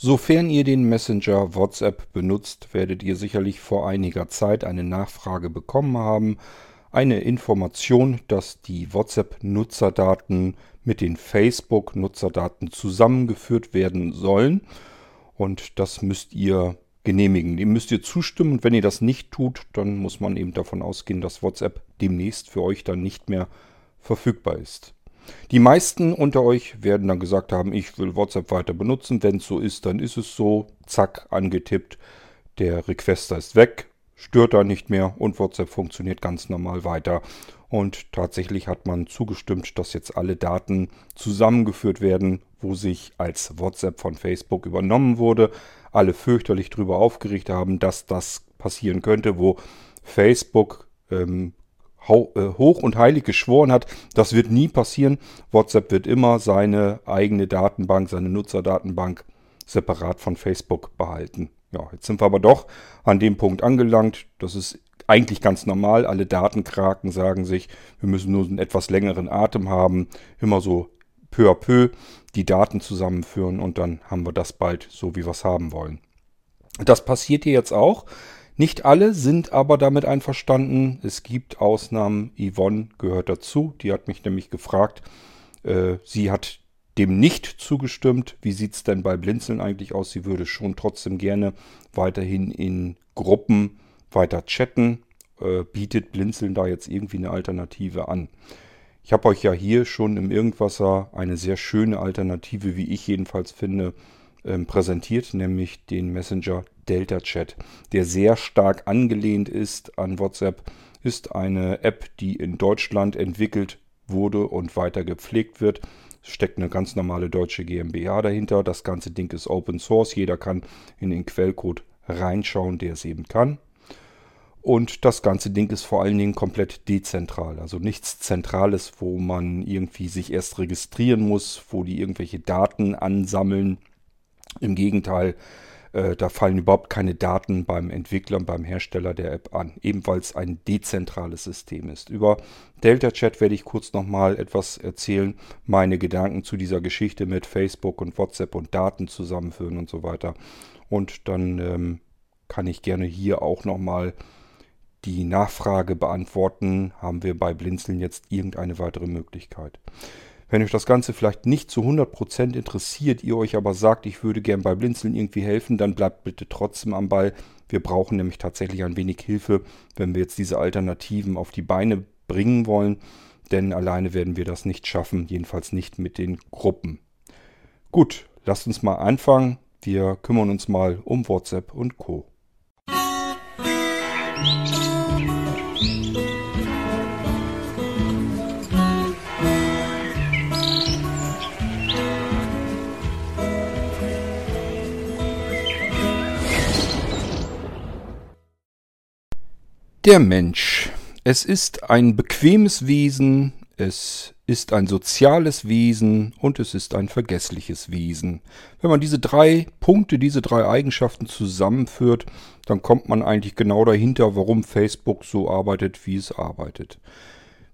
Sofern ihr den Messenger WhatsApp benutzt, werdet ihr sicherlich vor einiger Zeit eine Nachfrage bekommen haben, eine Information, dass die WhatsApp-Nutzerdaten mit den Facebook-Nutzerdaten zusammengeführt werden sollen. Und das müsst ihr genehmigen. Dem müsst ihr zustimmen und wenn ihr das nicht tut, dann muss man eben davon ausgehen, dass WhatsApp demnächst für euch dann nicht mehr verfügbar ist. Die meisten unter euch werden dann gesagt haben, ich will WhatsApp weiter benutzen. Wenn es so ist, dann ist es so. Zack, angetippt. Der Requester ist weg, stört da nicht mehr und WhatsApp funktioniert ganz normal weiter. Und tatsächlich hat man zugestimmt, dass jetzt alle Daten zusammengeführt werden, wo sich als WhatsApp von Facebook übernommen wurde. Alle fürchterlich darüber aufgeregt haben, dass das passieren könnte, wo Facebook ähm, äh, hoch und heilig geschworen hat, das wird nie passieren. WhatsApp wird immer seine eigene Datenbank, seine Nutzerdatenbank separat von Facebook behalten. Ja, jetzt sind wir aber doch an dem Punkt angelangt. Das ist eigentlich ganz normal. Alle Datenkraken sagen sich, wir müssen nur einen etwas längeren Atem haben. Immer so peu à peu die Daten zusammenführen und dann haben wir das bald so, wie wir es haben wollen. Das passiert hier jetzt auch. Nicht alle sind aber damit einverstanden. Es gibt Ausnahmen. Yvonne gehört dazu. Die hat mich nämlich gefragt. Äh, sie hat dem nicht zugestimmt. Wie sieht es denn bei Blinzeln eigentlich aus? Sie würde schon trotzdem gerne weiterhin in Gruppen weiter chatten. Äh, bietet Blinzeln da jetzt irgendwie eine Alternative an? Ich habe euch ja hier schon im Irgendwasser eine sehr schöne Alternative, wie ich jedenfalls finde, präsentiert, nämlich den Messenger Delta Chat, der sehr stark angelehnt ist an WhatsApp, ist eine App, die in Deutschland entwickelt wurde und weiter gepflegt wird. Es steckt eine ganz normale deutsche GmbH dahinter. Das ganze Ding ist Open Source. Jeder kann in den Quellcode reinschauen, der es eben kann. Und das ganze Ding ist vor allen Dingen komplett dezentral. Also nichts Zentrales, wo man irgendwie sich erst registrieren muss, wo die irgendwelche Daten ansammeln. Im Gegenteil, äh, da fallen überhaupt keine Daten beim Entwickler, beim Hersteller der App an, eben weil es ein dezentrales System ist. Über Delta Chat werde ich kurz nochmal etwas erzählen, meine Gedanken zu dieser Geschichte mit Facebook und WhatsApp und Daten zusammenführen und so weiter. Und dann ähm, kann ich gerne hier auch nochmal die Nachfrage beantworten, haben wir bei Blinzeln jetzt irgendeine weitere Möglichkeit. Wenn euch das Ganze vielleicht nicht zu 100% interessiert, ihr euch aber sagt, ich würde gern bei Blinzeln irgendwie helfen, dann bleibt bitte trotzdem am Ball. Wir brauchen nämlich tatsächlich ein wenig Hilfe, wenn wir jetzt diese Alternativen auf die Beine bringen wollen, denn alleine werden wir das nicht schaffen, jedenfalls nicht mit den Gruppen. Gut, lasst uns mal anfangen. Wir kümmern uns mal um WhatsApp und Co. Der Mensch. Es ist ein bequemes Wesen, es ist ein soziales Wesen und es ist ein vergessliches Wesen. Wenn man diese drei Punkte, diese drei Eigenschaften zusammenführt, dann kommt man eigentlich genau dahinter, warum Facebook so arbeitet, wie es arbeitet.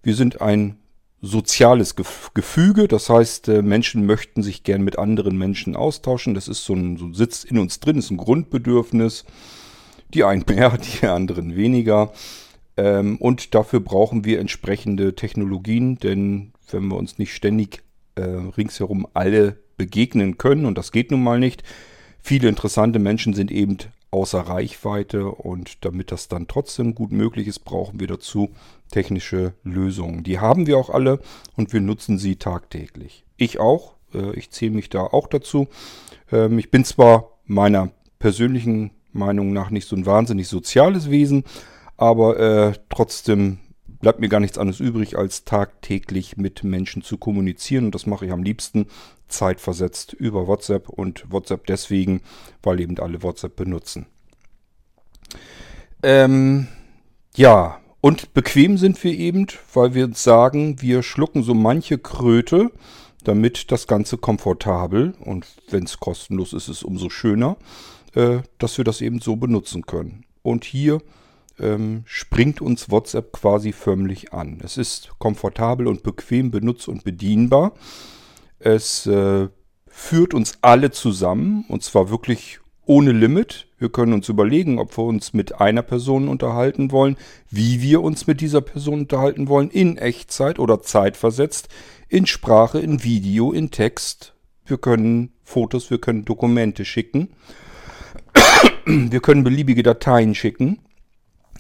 Wir sind ein soziales Gefüge, das heißt, äh, Menschen möchten sich gern mit anderen Menschen austauschen. Das ist so ein, so Sitz in uns drin, ist ein Grundbedürfnis. Die einen mehr, die anderen weniger. Ähm, und dafür brauchen wir entsprechende Technologien, denn wenn wir uns nicht ständig äh, ringsherum alle begegnen können, und das geht nun mal nicht, viele interessante Menschen sind eben außer Reichweite und damit das dann trotzdem gut möglich ist, brauchen wir dazu technische Lösungen. Die haben wir auch alle und wir nutzen sie tagtäglich. Ich auch, äh, ich zähle mich da auch dazu. Ähm, ich bin zwar meiner persönlichen Meinung nach nicht so ein wahnsinnig soziales Wesen, aber äh, trotzdem bleibt mir gar nichts anderes übrig, als tagtäglich mit Menschen zu kommunizieren. Und das mache ich am liebsten zeitversetzt über WhatsApp und WhatsApp deswegen, weil eben alle WhatsApp benutzen. Ähm, ja, und bequem sind wir eben, weil wir sagen, wir schlucken so manche Kröte, damit das Ganze komfortabel und wenn es kostenlos ist, ist es umso schöner dass wir das eben so benutzen können. Und hier ähm, springt uns WhatsApp quasi förmlich an. Es ist komfortabel und bequem benutzt und bedienbar. Es äh, führt uns alle zusammen und zwar wirklich ohne Limit. Wir können uns überlegen, ob wir uns mit einer Person unterhalten wollen, wie wir uns mit dieser Person unterhalten wollen, in Echtzeit oder zeitversetzt, in Sprache, in Video, in Text. Wir können Fotos, wir können Dokumente schicken. Wir können beliebige Dateien schicken.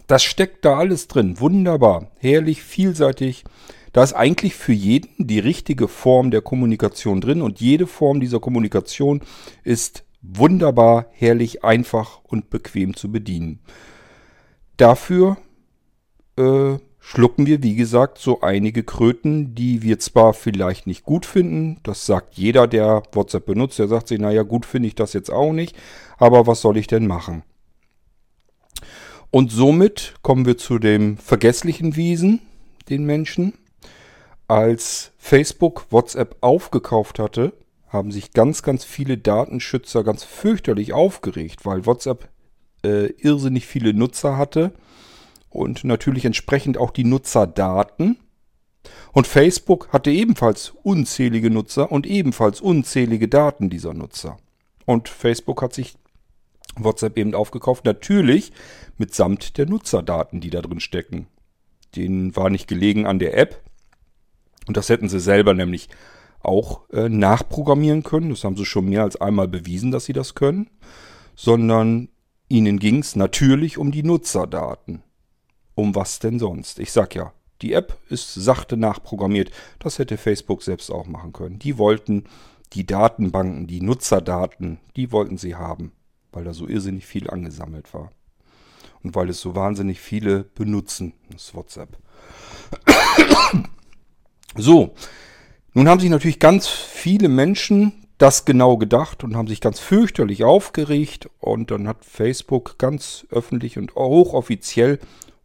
Das steckt da alles drin. Wunderbar, herrlich, vielseitig. Da ist eigentlich für jeden die richtige Form der Kommunikation drin und jede Form dieser Kommunikation ist wunderbar, herrlich, einfach und bequem zu bedienen. Dafür äh, schlucken wir, wie gesagt, so einige Kröten, die wir zwar vielleicht nicht gut finden. Das sagt jeder, der WhatsApp benutzt. Der sagt sich, naja, gut finde ich das jetzt auch nicht. Aber was soll ich denn machen? Und somit kommen wir zu dem vergesslichen Wesen, den Menschen. Als Facebook WhatsApp aufgekauft hatte, haben sich ganz, ganz viele Datenschützer ganz fürchterlich aufgeregt, weil WhatsApp äh, irrsinnig viele Nutzer hatte und natürlich entsprechend auch die Nutzerdaten. Und Facebook hatte ebenfalls unzählige Nutzer und ebenfalls unzählige Daten dieser Nutzer. Und Facebook hat sich WhatsApp eben aufgekauft, natürlich mitsamt der Nutzerdaten, die da drin stecken. Denen war nicht gelegen an der App. Und das hätten sie selber nämlich auch äh, nachprogrammieren können. Das haben sie schon mehr als einmal bewiesen, dass sie das können. Sondern ihnen ging es natürlich um die Nutzerdaten. Um was denn sonst? Ich sag ja, die App ist sachte nachprogrammiert. Das hätte Facebook selbst auch machen können. Die wollten die Datenbanken, die Nutzerdaten, die wollten sie haben, weil da so irrsinnig viel angesammelt war. Und weil es so wahnsinnig viele benutzen, das WhatsApp. So, nun haben sich natürlich ganz viele Menschen das genau gedacht und haben sich ganz fürchterlich aufgeregt. Und dann hat Facebook ganz öffentlich und hochoffiziell,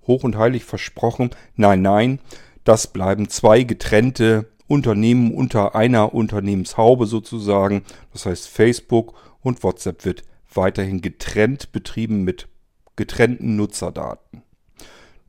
hoch und heilig versprochen, nein, nein, das bleiben zwei getrennte Unternehmen unter einer Unternehmenshaube sozusagen. Das heißt, Facebook und WhatsApp wird weiterhin getrennt betrieben mit getrennten Nutzerdaten.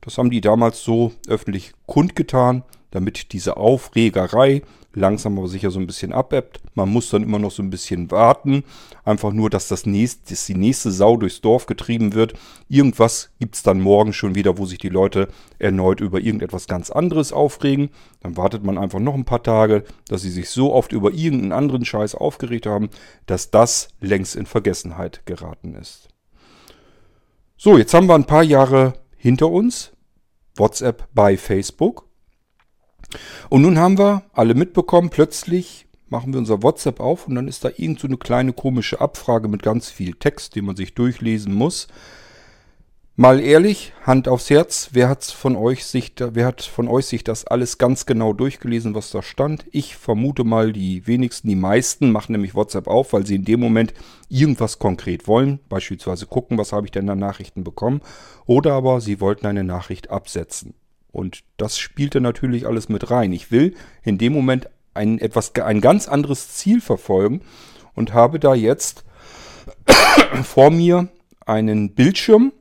Das haben die damals so öffentlich kundgetan damit diese Aufregerei langsam aber sicher so ein bisschen abebbt. Man muss dann immer noch so ein bisschen warten. Einfach nur, dass das nächste, dass die nächste Sau durchs Dorf getrieben wird. Irgendwas gibt es dann morgen schon wieder, wo sich die Leute erneut über irgendetwas ganz anderes aufregen. Dann wartet man einfach noch ein paar Tage, dass sie sich so oft über irgendeinen anderen Scheiß aufgeregt haben, dass das längst in Vergessenheit geraten ist. So, jetzt haben wir ein paar Jahre hinter uns. WhatsApp bei Facebook. Und nun haben wir alle mitbekommen, plötzlich machen wir unser WhatsApp auf und dann ist da irgend so eine kleine komische Abfrage mit ganz viel Text, den man sich durchlesen muss. Mal ehrlich, Hand aufs Herz, wer hat von euch sich, wer hat von euch sich das alles ganz genau durchgelesen, was da stand? Ich vermute mal, die wenigsten, die meisten machen nämlich WhatsApp auf, weil sie in dem Moment irgendwas konkret wollen, beispielsweise gucken, was habe ich denn an Nachrichten bekommen, oder aber sie wollten eine Nachricht absetzen. Und das spielte natürlich alles mit rein. Ich will in dem Moment ein, etwas, ein ganz anderes Ziel verfolgen und habe da jetzt vor mir einen Bildschirm,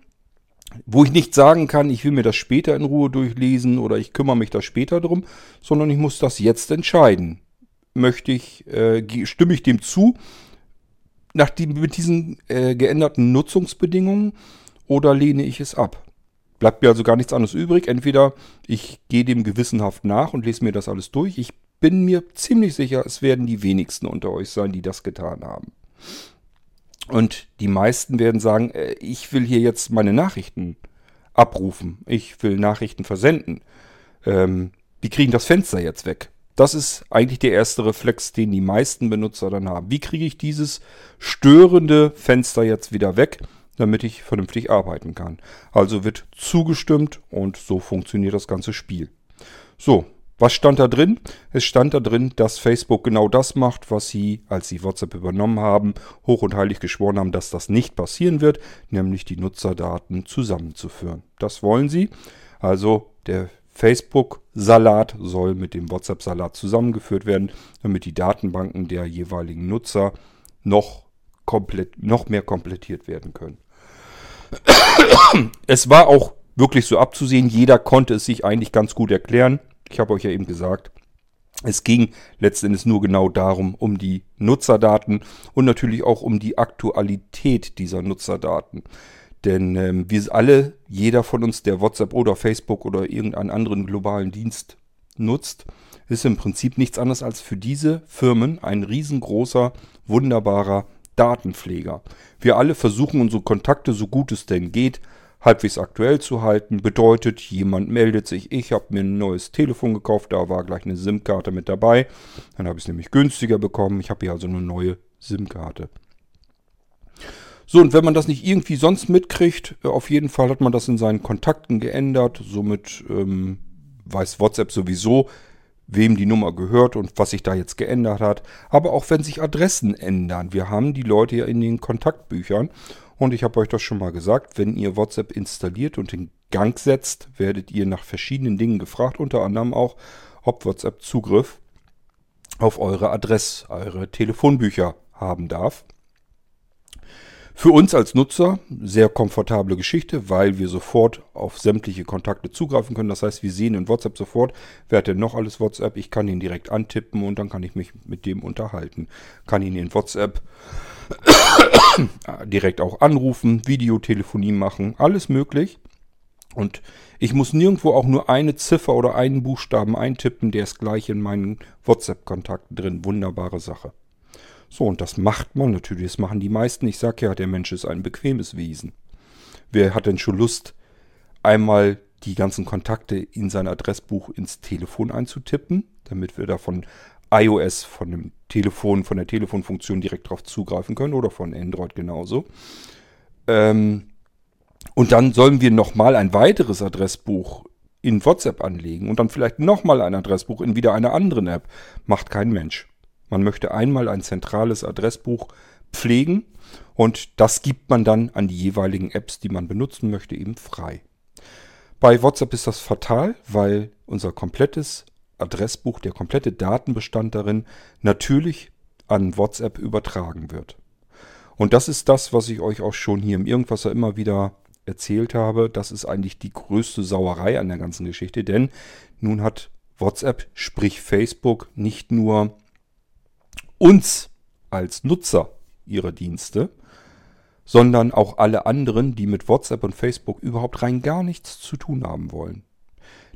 wo ich nicht sagen kann, ich will mir das später in Ruhe durchlesen oder ich kümmere mich da später drum, sondern ich muss das jetzt entscheiden. Möchte ich, äh, stimme ich dem zu, nach die, mit diesen äh, geänderten Nutzungsbedingungen oder lehne ich es ab? Bleibt mir also gar nichts anderes übrig. Entweder ich gehe dem gewissenhaft nach und lese mir das alles durch. Ich bin mir ziemlich sicher, es werden die wenigsten unter euch sein, die das getan haben. Und die meisten werden sagen, äh, ich will hier jetzt meine Nachrichten abrufen. Ich will Nachrichten versenden. Ähm, die kriegen das Fenster jetzt weg. Das ist eigentlich der erste Reflex, den die meisten Benutzer dann haben. Wie kriege ich dieses störende Fenster jetzt wieder weg? Damit ich vernünftig arbeiten kann. Also wird zugestimmt und so funktioniert das ganze Spiel. So, was stand da drin? Es stand da drin, dass Facebook genau das macht, was sie, als sie WhatsApp übernommen haben, hoch und heilig geschworen haben, dass das nicht passieren wird, nämlich die Nutzerdaten zusammenzuführen. Das wollen sie. Also der Facebook-Salat soll mit dem WhatsApp-Salat zusammengeführt werden, damit die Datenbanken der jeweiligen Nutzer noch, komplett, noch mehr komplettiert werden können. Es war auch wirklich so abzusehen. Jeder konnte es sich eigentlich ganz gut erklären. Ich habe euch ja eben gesagt, Es ging letzten Endes nur genau darum, um die Nutzerdaten und natürlich auch um die Aktualität dieser Nutzerdaten. Denn ähm, wir alle, jeder von uns, der WhatsApp oder Facebook oder irgendeinen anderen globalen Dienst nutzt, ist im Prinzip nichts anderes als für diese Firmen ein riesengroßer, wunderbarer Datenpfleger. Wir alle versuchen unsere Kontakte so gut es denn geht halbwegs aktuell zu halten. Bedeutet, jemand meldet sich, ich habe mir ein neues Telefon gekauft, da war gleich eine SIM-Karte mit dabei. Dann habe ich es nämlich günstiger bekommen. Ich habe hier also eine neue SIM-Karte. So, und wenn man das nicht irgendwie sonst mitkriegt, äh, auf jeden Fall hat man das in seinen Kontakten geändert. Somit ähm, weiß WhatsApp sowieso, wem die Nummer gehört und was sich da jetzt geändert hat. Aber auch wenn sich Adressen ändern. Wir haben die Leute ja in den Kontaktbüchern. Und ich habe euch das schon mal gesagt, wenn ihr WhatsApp installiert und in Gang setzt, werdet ihr nach verschiedenen Dingen gefragt, unter anderem auch, ob WhatsApp Zugriff auf eure Adress, eure Telefonbücher haben darf. Für uns als Nutzer sehr komfortable Geschichte, weil wir sofort auf sämtliche Kontakte zugreifen können. Das heißt, wir sehen in WhatsApp sofort, wer hat denn noch alles WhatsApp. Ich kann ihn direkt antippen und dann kann ich mich mit dem unterhalten. Kann ihn in WhatsApp direkt auch anrufen, Videotelefonie machen, alles möglich. Und ich muss nirgendwo auch nur eine Ziffer oder einen Buchstaben eintippen, der ist gleich in meinen WhatsApp-Kontakten drin. Wunderbare Sache. So, und das macht man natürlich, das machen die meisten. Ich sage ja, der Mensch ist ein bequemes Wesen. Wer hat denn schon Lust, einmal die ganzen Kontakte in sein Adressbuch ins Telefon einzutippen, damit wir davon iOS von dem Telefon, von der Telefonfunktion direkt darauf zugreifen können oder von Android genauso. Ähm, und dann sollen wir nochmal ein weiteres Adressbuch in WhatsApp anlegen und dann vielleicht nochmal ein Adressbuch in wieder einer anderen App. Macht kein Mensch. Man möchte einmal ein zentrales Adressbuch pflegen und das gibt man dann an die jeweiligen Apps, die man benutzen möchte, eben frei. Bei WhatsApp ist das fatal, weil unser komplettes Adressbuch, der komplette Datenbestand darin, natürlich an WhatsApp übertragen wird. Und das ist das, was ich euch auch schon hier im Irgendwasser immer wieder erzählt habe. Das ist eigentlich die größte Sauerei an der ganzen Geschichte, denn nun hat WhatsApp, sprich Facebook, nicht nur uns als Nutzer ihrer Dienste, sondern auch alle anderen, die mit WhatsApp und Facebook überhaupt rein gar nichts zu tun haben wollen.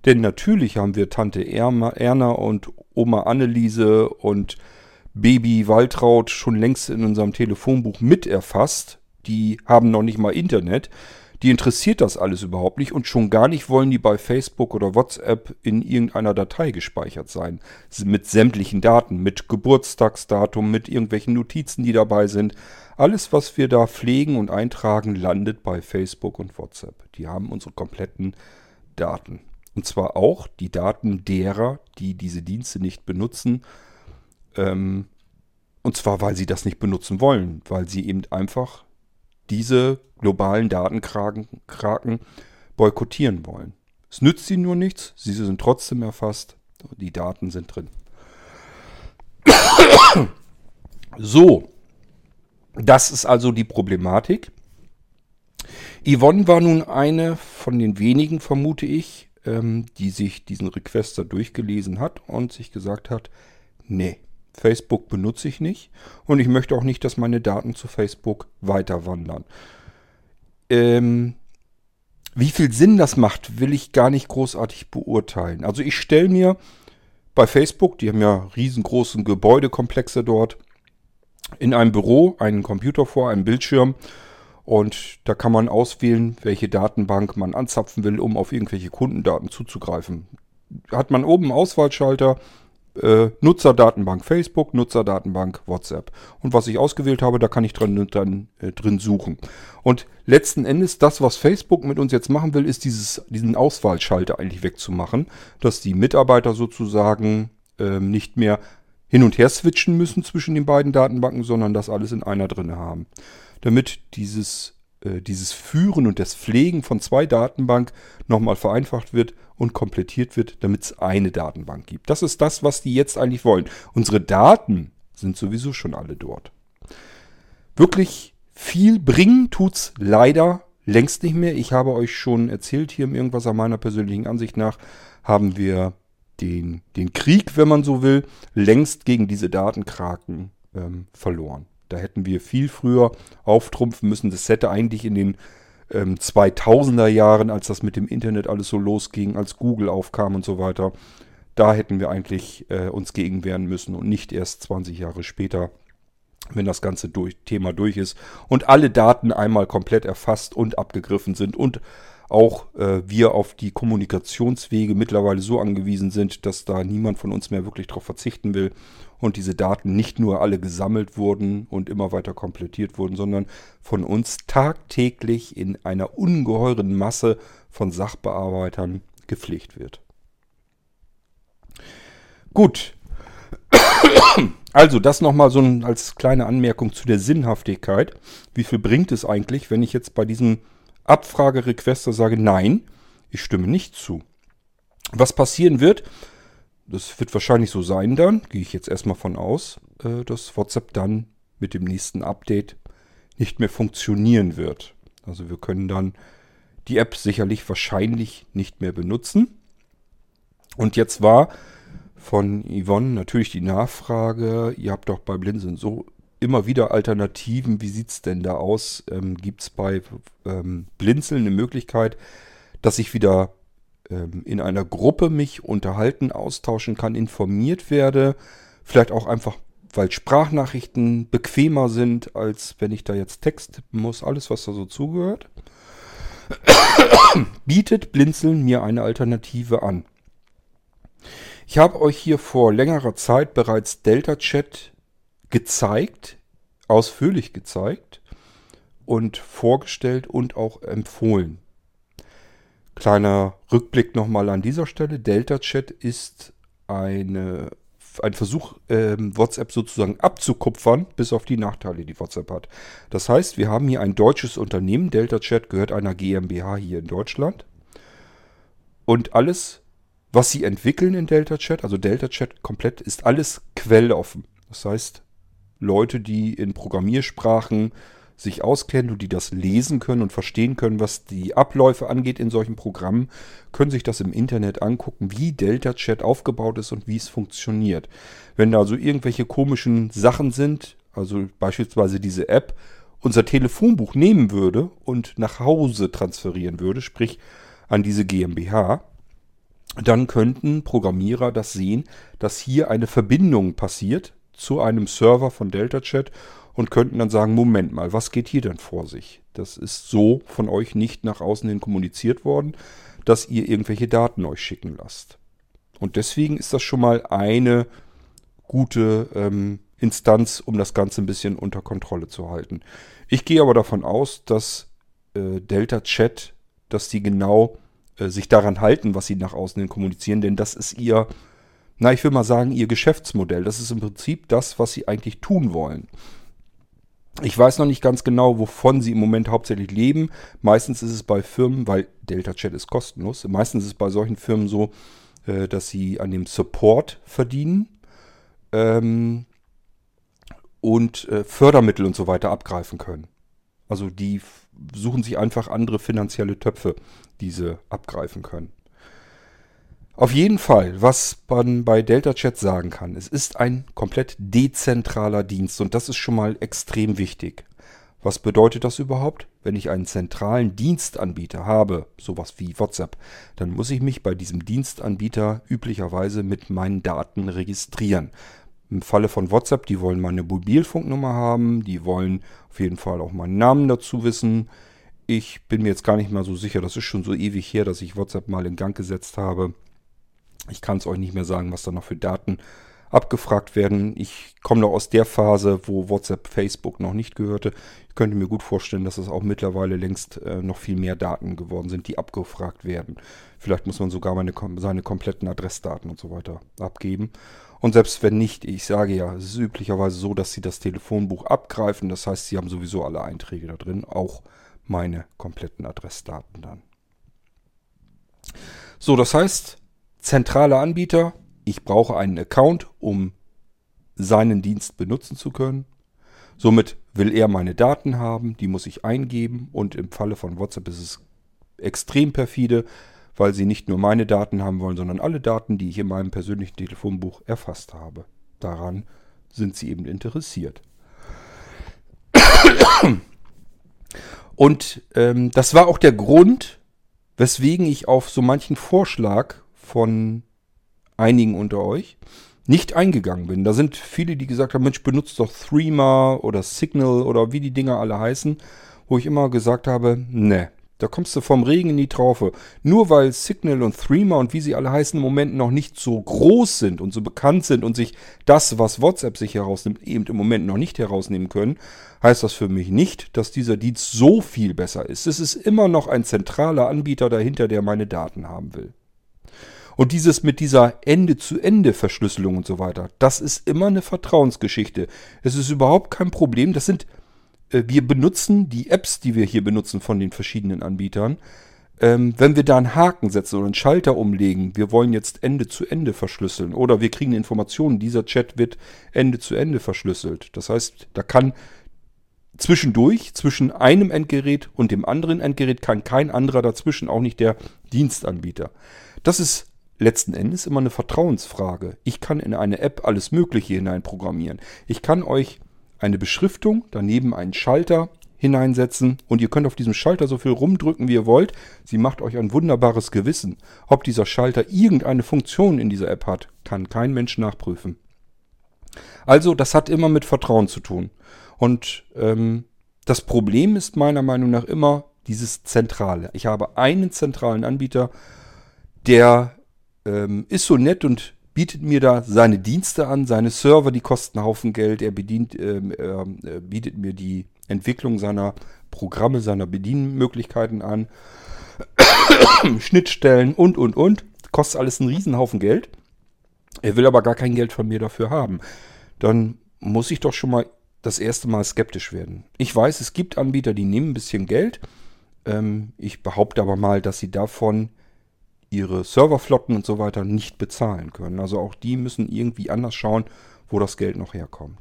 Denn natürlich haben wir Tante Erna und Oma Anneliese und Baby Waltraud schon längst in unserem Telefonbuch mit erfasst. Die haben noch nicht mal Internet. Die interessiert das alles überhaupt nicht und schon gar nicht wollen die bei Facebook oder WhatsApp in irgendeiner Datei gespeichert sein. Mit sämtlichen Daten, mit Geburtstagsdatum, mit irgendwelchen Notizen, die dabei sind. Alles, was wir da pflegen und eintragen, landet bei Facebook und WhatsApp. Die haben unsere kompletten Daten. Und zwar auch die Daten derer, die diese Dienste nicht benutzen. Ähm, und zwar, weil sie das nicht benutzen wollen, weil sie eben einfach diese globalen Datenkraken boykottieren wollen. Es nützt ihnen nur nichts, sie sind trotzdem erfasst, die Daten sind drin. So, das ist also die Problematik. Yvonne war nun eine von den wenigen, vermute ich, ähm, die sich diesen Requester durchgelesen hat und sich gesagt hat, nee, Facebook benutze ich nicht und ich möchte auch nicht, dass meine Daten zu Facebook weiter wandern. Ähm, wie viel Sinn das macht, will ich gar nicht großartig beurteilen. Also ich stelle mir bei Facebook, die haben ja riesengroßen Gebäudekomplexe dort, in einem Büro einen Computer vor, einen Bildschirm und da kann man auswählen, welche Datenbank man anzapfen will, um auf irgendwelche Kundendaten zuzugreifen. Hat man oben einen Auswahlschalter, äh, Nutzerdatenbank Facebook, Nutzerdatenbank WhatsApp. Und was ich ausgewählt habe, da kann ich drin, dann äh, drin suchen. Und letzten Endes, das, was Facebook mit uns jetzt machen will, ist dieses, diesen Auswahlschalter eigentlich wegzumachen, dass die Mitarbeiter sozusagen äh, nicht mehr hin und her switchen müssen zwischen den beiden Datenbanken, sondern das alles in einer drin haben damit dieses, äh, dieses Führen und das Pflegen von zwei Datenbanken nochmal vereinfacht wird und komplettiert wird, damit es eine Datenbank gibt. Das ist das, was die jetzt eigentlich wollen. Unsere Daten sind sowieso schon alle dort. Wirklich viel bringen tut es leider längst nicht mehr. Ich habe euch schon erzählt, hier im Irgendwas an meiner persönlichen Ansicht nach haben wir den, den Krieg, wenn man so will, längst gegen diese Datenkraken ähm, verloren. Da hätten wir viel früher auftrumpfen müssen. Das hätte eigentlich in den ähm, 2000er Jahren, als das mit dem Internet alles so losging, als Google aufkam und so weiter, da hätten wir eigentlich äh, uns gegen wehren müssen und nicht erst 20 Jahre später, wenn das ganze durch, Thema durch ist und alle Daten einmal komplett erfasst und abgegriffen sind und auch äh, wir auf die Kommunikationswege mittlerweile so angewiesen sind, dass da niemand von uns mehr wirklich darauf verzichten will und diese Daten nicht nur alle gesammelt wurden und immer weiter komplettiert wurden, sondern von uns tagtäglich in einer ungeheuren Masse von Sachbearbeitern gepflegt wird. Gut. Also das nochmal so als kleine Anmerkung zu der Sinnhaftigkeit. Wie viel bringt es eigentlich, wenn ich jetzt bei diesem Abfragerequester sage, nein, ich stimme nicht zu. Was passieren wird, das wird wahrscheinlich so sein dann, gehe ich jetzt erstmal von aus, äh, dass WhatsApp dann mit dem nächsten Update nicht mehr funktionieren wird. Also wir können dann die App sicherlich wahrscheinlich nicht mehr benutzen. Und jetzt war von Yvonne natürlich die Nachfrage, ihr habt doch bei Blinzeln so immer wieder Alternativen. Wie sieht es denn da aus? Ähm, Gibt es bei ähm, Blinzeln eine Möglichkeit, dass ich wieder ähm, in einer Gruppe mich unterhalten, austauschen kann, informiert werde? Vielleicht auch einfach, weil Sprachnachrichten bequemer sind, als wenn ich da jetzt Text tippen muss. Alles, was da so zugehört. Bietet Blinzeln mir eine Alternative an. Ich habe euch hier vor längerer Zeit bereits Delta Chat gezeigt, ausführlich gezeigt und vorgestellt und auch empfohlen. Kleiner Rückblick nochmal an dieser Stelle. Delta Chat ist eine, ein Versuch, ähm, WhatsApp sozusagen abzukupfern, bis auf die Nachteile, die WhatsApp hat. Das heißt, wir haben hier ein deutsches Unternehmen. Delta Chat gehört einer GmbH hier in Deutschland. Und alles, was sie entwickeln in Delta Chat, also Delta Chat komplett, ist alles quelloffen. Das heißt, Leute, die in Programmiersprachen sich auskennen und die das lesen können und verstehen können, was die Abläufe angeht in solchen Programmen, können sich das im Internet angucken, wie Delta Chat aufgebaut ist und wie es funktioniert. Wenn da also irgendwelche komischen Sachen sind, also beispielsweise diese App, unser Telefonbuch nehmen würde und nach Hause transferieren würde, sprich an diese GmbH, dann könnten Programmierer das sehen, dass hier eine Verbindung passiert zu einem Server von DeltaChat und könnten dann sagen, Moment mal, was geht hier denn vor sich? Das ist so von euch nicht nach außen hin kommuniziert worden, dass ihr irgendwelche Daten euch schicken lasst. Und deswegen ist das schon mal eine gute ähm, Instanz, um das Ganze ein bisschen unter Kontrolle zu halten. Ich gehe aber davon aus, dass äh, Delta Chat, dass die genau äh, sich daran halten, was sie nach außen hin kommunizieren, denn das ist ihr na, ich will mal sagen, ihr Geschäftsmodell. Das ist im Prinzip das, was sie eigentlich tun wollen. Ich weiß noch nicht ganz genau, wovon sie im Moment hauptsächlich leben. Meistens ist es bei Firmen, weil Delta Chat ist kostenlos, meistens ist es bei solchen Firmen so, äh, dass sie an dem Support verdienen ähm, und äh, Fördermittel und so weiter abgreifen können. Also die suchen sich einfach andere finanzielle Töpfe, die sie abgreifen können. Auf jeden Fall, was man bei Delta Chat sagen kann, es ist ein komplett dezentraler Dienst und das ist schon mal extrem wichtig. Was bedeutet das überhaupt? Wenn ich einen zentralen Dienstanbieter habe, sowas wie WhatsApp, dann muss ich mich bei diesem Dienstanbieter üblicherweise mit meinen Daten registrieren. Im Falle von WhatsApp, die wollen meine Mobilfunknummer haben, die wollen auf jeden Fall auch meinen Namen dazu wissen. Ich bin mir jetzt gar nicht mal so sicher, das ist schon so ewig her, dass ich WhatsApp mal in Gang gesetzt habe. Ich kann es euch nicht mehr sagen, was da noch für Daten abgefragt werden. Ich komme noch aus der Phase, wo WhatsApp Facebook noch nicht gehörte. Ich könnte mir gut vorstellen, dass es auch mittlerweile längst äh, noch viel mehr Daten geworden sind, die abgefragt werden. Vielleicht muss man sogar meine, seine kompletten Adressdaten und so weiter abgeben. Und selbst wenn nicht, ich sage ja, es ist üblicherweise so, dass sie das Telefonbuch abgreifen. Das heißt, sie haben sowieso alle Einträge da drin, auch meine kompletten Adressdaten dann. So, das heißt, zentraler Anbieter. Ich brauche einen Account, um seinen Dienst benutzen zu können. Somit will er meine Daten haben, die muss ich eingeben und im Falle von WhatsApp ist es extrem perfide, weil sie nicht nur meine Daten haben wollen, sondern alle Daten, die ich in meinem persönlichen Telefonbuch erfasst habe. Daran sind sie eben interessiert. Und ähm, das war auch der Grund, weswegen ich auf so manchen Vorschlag von einigen unter euch nicht eingegangen bin. Da sind viele, die gesagt haben, Mensch, benutzt doch Threema oder Signal oder wie die Dinger alle heißen, wo ich immer gesagt habe, ne, da kommst du vom Regen in die Traufe. Nur weil Signal und Threema und wie sie alle heißen im Moment noch nicht so groß sind und so bekannt sind und sich das, was WhatsApp sich herausnimmt, eben im Moment noch nicht herausnehmen können, heißt das für mich nicht, dass dieser Dienst so viel besser ist. Es ist immer noch ein zentraler Anbieter dahinter, der meine Daten haben will. Und dieses mit dieser Ende-zu-Ende-Verschlüsselung und so weiter, das ist immer eine Vertrauensgeschichte. Es ist überhaupt kein Problem. Das sind, äh, wir benutzen die Apps, die wir hier benutzen von den verschiedenen Anbietern. Ähm, wenn wir da einen Haken setzen oder einen Schalter umlegen, wir wollen jetzt Ende zu Ende verschlüsseln oder wir kriegen Informationen, dieser Chat wird Ende zu Ende verschlüsselt. Das heißt, da kann zwischendurch, zwischen einem Endgerät und dem anderen Endgerät, kann kein anderer dazwischen, auch nicht der Dienstanbieter. Das ist letzten Endes immer eine Vertrauensfrage. Ich kann in eine App alles Mögliche hineinprogrammieren. Ich kann euch eine Beschriftung, daneben einen Schalter hineinsetzen und ihr könnt auf diesem Schalter so viel rumdrücken, wie ihr wollt. Sie macht euch ein wunderbares Gewissen. Ob dieser Schalter irgendeine Funktion in dieser App hat, kann kein Mensch nachprüfen. Also, das hat immer mit Vertrauen zu tun. Und ähm, das Problem ist meiner Meinung nach immer dieses Zentrale. Ich habe einen zentralen Anbieter, der ähm, ist so nett und bietet mir da seine Dienste an, seine Server, die kosten einen Haufen Geld. Er bedient, ähm, äh, bietet mir die Entwicklung seiner Programme, seiner Bedienmöglichkeiten an, Schnittstellen und, und, und. Kostet alles einen Riesenhaufen Geld. Er will aber gar kein Geld von mir dafür haben. Dann muss ich doch schon mal das erste Mal skeptisch werden. Ich weiß, es gibt Anbieter, die nehmen ein bisschen Geld. Ähm, ich behaupte aber mal, dass sie davon ihre Serverflotten und so weiter nicht bezahlen können. Also auch die müssen irgendwie anders schauen, wo das Geld noch herkommt.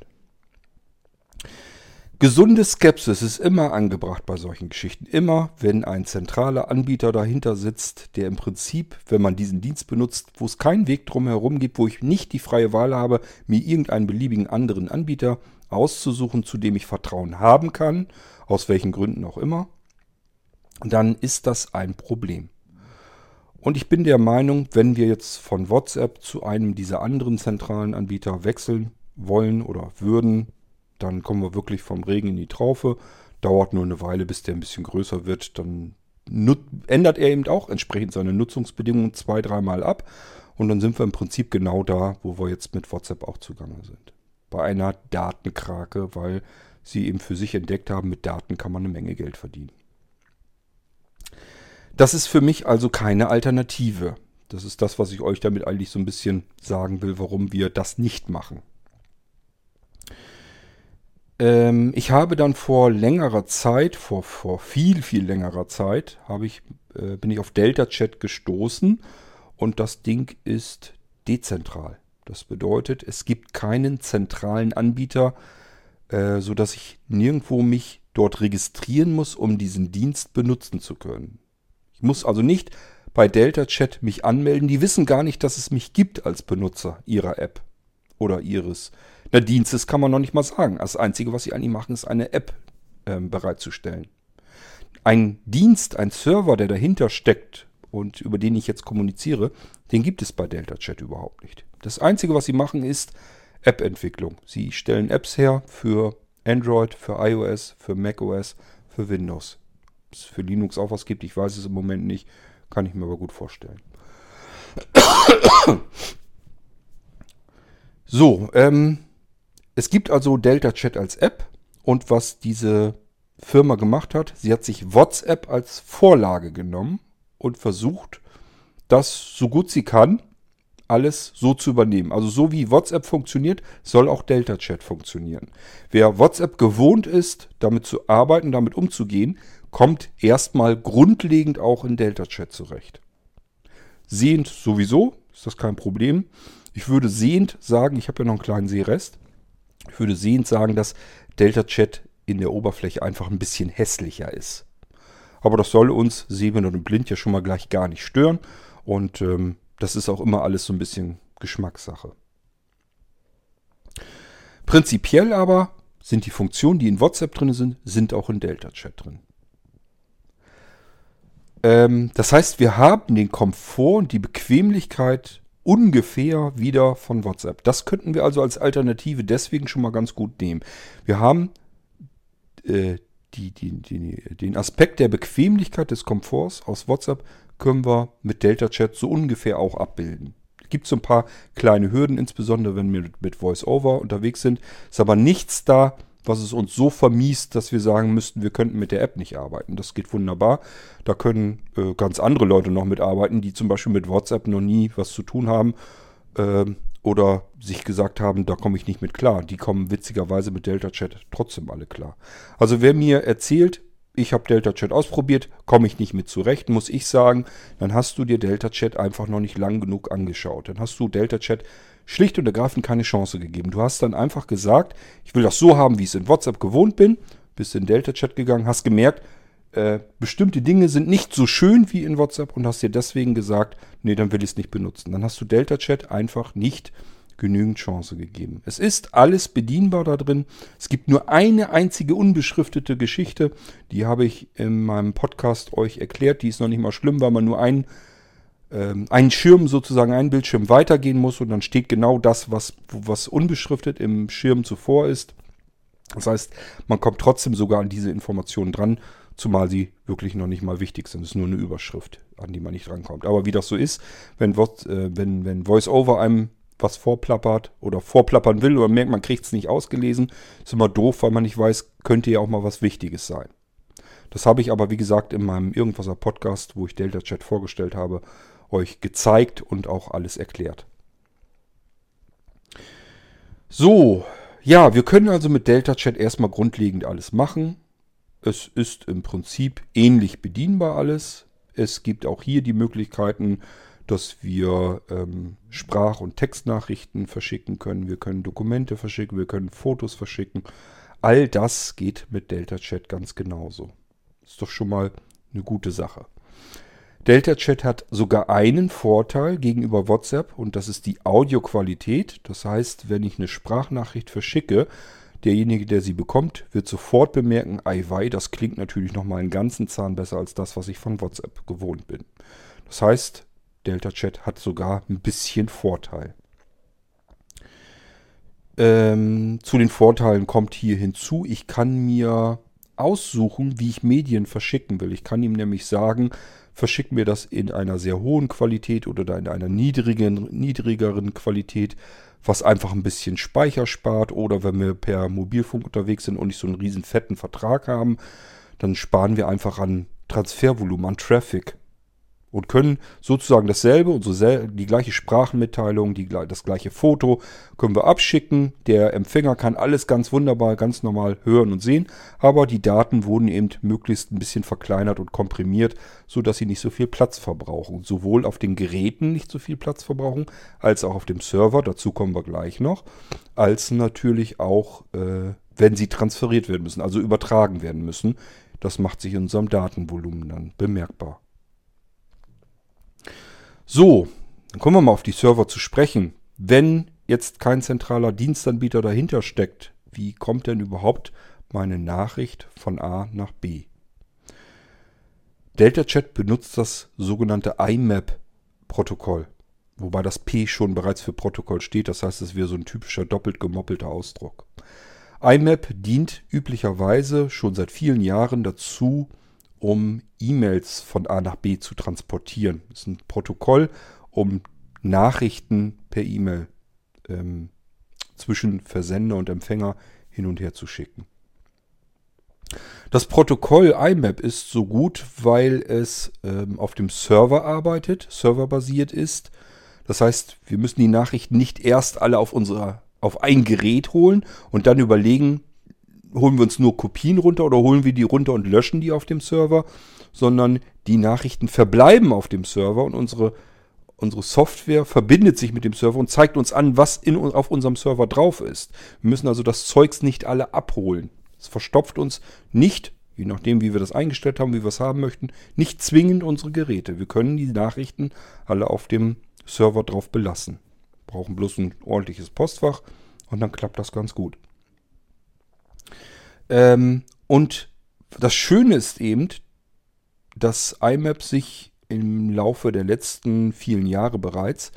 Gesunde Skepsis ist immer angebracht bei solchen Geschichten. Immer, wenn ein zentraler Anbieter dahinter sitzt, der im Prinzip, wenn man diesen Dienst benutzt, wo es keinen Weg drumherum gibt, wo ich nicht die freie Wahl habe, mir irgendeinen beliebigen anderen Anbieter auszusuchen, zu dem ich Vertrauen haben kann, aus welchen Gründen auch immer, dann ist das ein Problem. Und ich bin der Meinung, wenn wir jetzt von WhatsApp zu einem dieser anderen zentralen Anbieter wechseln wollen oder würden, dann kommen wir wirklich vom Regen in die Traufe. Dauert nur eine Weile, bis der ein bisschen größer wird. Dann ändert er eben auch entsprechend seine Nutzungsbedingungen zwei, dreimal ab. Und dann sind wir im Prinzip genau da, wo wir jetzt mit WhatsApp auch zugange sind bei einer Datenkrake, weil sie eben für sich entdeckt haben, mit Daten kann man eine Menge Geld verdienen. Das ist für mich also keine Alternative. Das ist das, was ich euch damit eigentlich so ein bisschen sagen will, warum wir das nicht machen. Ähm, ich habe dann vor längerer Zeit, vor, vor viel, viel längerer Zeit, habe ich, äh, bin ich auf Delta Chat gestoßen und das Ding ist dezentral. Das bedeutet, es gibt keinen zentralen Anbieter, äh, sodass ich nirgendwo mich dort registrieren muss, um diesen Dienst benutzen zu können. Ich muss also nicht bei Delta Chat mich anmelden. Die wissen gar nicht, dass es mich gibt als Benutzer ihrer App oder ihres. Na, Dienstes kann man noch nicht mal sagen. Das Einzige, was sie eigentlich machen, ist eine App äh, bereitzustellen. Ein Dienst, ein Server, der dahinter steckt und über den ich jetzt kommuniziere, den gibt es bei Delta Chat überhaupt nicht. Das Einzige, was sie machen, ist App-Entwicklung. Sie stellen Apps her für Android, für iOS, für macOS, für Windows. Es für Linux auch was gibt, ich weiß es im Moment nicht, kann ich mir aber gut vorstellen. So, ähm, es gibt also Delta Chat als App und was diese Firma gemacht hat, sie hat sich WhatsApp als Vorlage genommen und versucht, das so gut sie kann alles so zu übernehmen. Also so wie WhatsApp funktioniert, soll auch Delta Chat funktionieren. Wer WhatsApp gewohnt ist, damit zu arbeiten, damit umzugehen, kommt erstmal grundlegend auch in Delta Chat zurecht. Sehend sowieso, ist das kein Problem. Ich würde sehend sagen, ich habe ja noch einen kleinen Sehrest, ich würde sehend sagen, dass Delta Chat in der Oberfläche einfach ein bisschen hässlicher ist. Aber das soll uns sehend und blind ja schon mal gleich gar nicht stören. Und ähm, das ist auch immer alles so ein bisschen Geschmackssache. Prinzipiell aber sind die Funktionen, die in WhatsApp drin sind, sind auch in Delta Chat drin. Ähm, das heißt, wir haben den Komfort und die Bequemlichkeit ungefähr wieder von WhatsApp. Das könnten wir also als Alternative deswegen schon mal ganz gut nehmen. Wir haben äh, die, die, die, den Aspekt der Bequemlichkeit des Komforts aus WhatsApp können wir mit Delta Chat so ungefähr auch abbilden. Es gibt so ein paar kleine Hürden, insbesondere wenn wir mit, VoiceOver unterwegs sind. Ist aber nichts da, was es uns so vermiest, dass wir sagen müssten, wir könnten mit der App nicht arbeiten. Das geht wunderbar. Da können äh, ganz andere Leute noch mitarbeiten, die zum Beispiel mit WhatsApp noch nie was zu tun haben äh, oder sich gesagt haben, da komme ich nicht mit klar. Die kommen witzigerweise mit Delta Chat trotzdem alle klar. Also wer mir erzählt, ich habe Delta Chat ausprobiert, komme ich nicht mit zurecht, muss ich sagen, dann hast du dir Delta Chat einfach noch nicht lang genug angeschaut. Dann hast du Delta Chat schlicht und ergreifend keine Chance gegeben. Du hast dann einfach gesagt, ich will das so haben, wie ich es in WhatsApp gewohnt bin, bist in Delta Chat gegangen, hast gemerkt, äh, bestimmte Dinge sind nicht so schön wie in WhatsApp und hast dir deswegen gesagt, nee, dann will ich es nicht benutzen. Dann hast du Delta Chat einfach nicht genügend Chance gegeben. Es ist alles bedienbar da drin. Es gibt nur eine einzige unbeschriftete Geschichte, die habe ich in meinem Podcast euch erklärt. Die ist noch nicht mal schlimm, weil man nur einen ähm, einen Schirm sozusagen, einen Bildschirm weitergehen muss und dann steht genau das, was, was unbeschriftet im Schirm zuvor ist. Das heißt, man kommt trotzdem sogar an diese Informationen dran, zumal sie wirklich noch nicht mal wichtig sind. Es ist nur eine Überschrift, an die man nicht drankommt. Aber wie das so ist, wenn, äh, wenn, wenn VoiceOver einem was vorplappert oder vorplappern will oder merkt, man kriegt es nicht ausgelesen, ist immer doof, weil man nicht weiß, könnte ja auch mal was Wichtiges sein. Das habe ich aber, wie gesagt, in meinem Irgendwaser Podcast, wo ich Delta Chat vorgestellt habe, euch gezeigt und auch alles erklärt. So, ja, wir können also mit Delta Chat erstmal grundlegend alles machen. Es ist im Prinzip ähnlich bedienbar alles. Es gibt auch hier die Möglichkeiten, dass wir ähm, Sprach- und Textnachrichten verschicken können. Wir können Dokumente verschicken, wir können Fotos verschicken. All das geht mit Delta Chat ganz genauso. Ist doch schon mal eine gute Sache. Delta Chat hat sogar einen Vorteil gegenüber WhatsApp und das ist die Audioqualität. Das heißt, wenn ich eine Sprachnachricht verschicke, derjenige, der sie bekommt, wird sofort bemerken, ei wei, das klingt natürlich nochmal einen ganzen Zahn besser als das, was ich von WhatsApp gewohnt bin. Das heißt, Delta Chat hat sogar ein bisschen Vorteil. Ähm, zu den Vorteilen kommt hier hinzu, ich kann mir aussuchen, wie ich Medien verschicken will. Ich kann ihm nämlich sagen, verschick mir das in einer sehr hohen Qualität oder in einer niedrigen, niedrigeren Qualität, was einfach ein bisschen Speicher spart. Oder wenn wir per Mobilfunk unterwegs sind und nicht so einen riesen fetten Vertrag haben, dann sparen wir einfach an Transfervolumen, an Traffic und können sozusagen dasselbe, unsere, die gleiche Sprachenmitteilung, die, das gleiche Foto können wir abschicken. Der Empfänger kann alles ganz wunderbar, ganz normal hören und sehen, aber die Daten wurden eben möglichst ein bisschen verkleinert und komprimiert, sodass sie nicht so viel Platz verbrauchen. Sowohl auf den Geräten nicht so viel Platz verbrauchen, als auch auf dem Server, dazu kommen wir gleich noch, als natürlich auch, äh, wenn sie transferiert werden müssen, also übertragen werden müssen. Das macht sich in unserem Datenvolumen dann bemerkbar. So, dann kommen wir mal auf die Server zu sprechen. Wenn jetzt kein zentraler Dienstanbieter dahinter steckt, wie kommt denn überhaupt meine Nachricht von A nach B? DeltaChat benutzt das sogenannte IMAP-Protokoll, wobei das P schon bereits für Protokoll steht, das heißt, es wäre so ein typischer doppelt gemoppelter Ausdruck. IMAP dient üblicherweise schon seit vielen Jahren dazu, um E-Mails von A nach B zu transportieren. Das ist ein Protokoll, um Nachrichten per E-Mail ähm, zwischen Versender und Empfänger hin und her zu schicken. Das Protokoll IMAP ist so gut, weil es ähm, auf dem Server arbeitet, serverbasiert ist. Das heißt, wir müssen die Nachrichten nicht erst alle auf, unserer, auf ein Gerät holen und dann überlegen, holen wir uns nur Kopien runter oder holen wir die runter und löschen die auf dem Server, sondern die Nachrichten verbleiben auf dem Server und unsere, unsere Software verbindet sich mit dem Server und zeigt uns an, was in, auf unserem Server drauf ist. Wir müssen also das Zeugs nicht alle abholen. Es verstopft uns nicht je nachdem, wie wir das eingestellt haben, wie wir es haben möchten, nicht zwingend unsere Geräte. Wir können die Nachrichten alle auf dem Server drauf belassen. Brauchen bloß ein ordentliches Postfach und dann klappt das ganz gut. Ähm, und das Schöne ist eben, dass IMAP sich im Laufe der letzten vielen Jahre bereits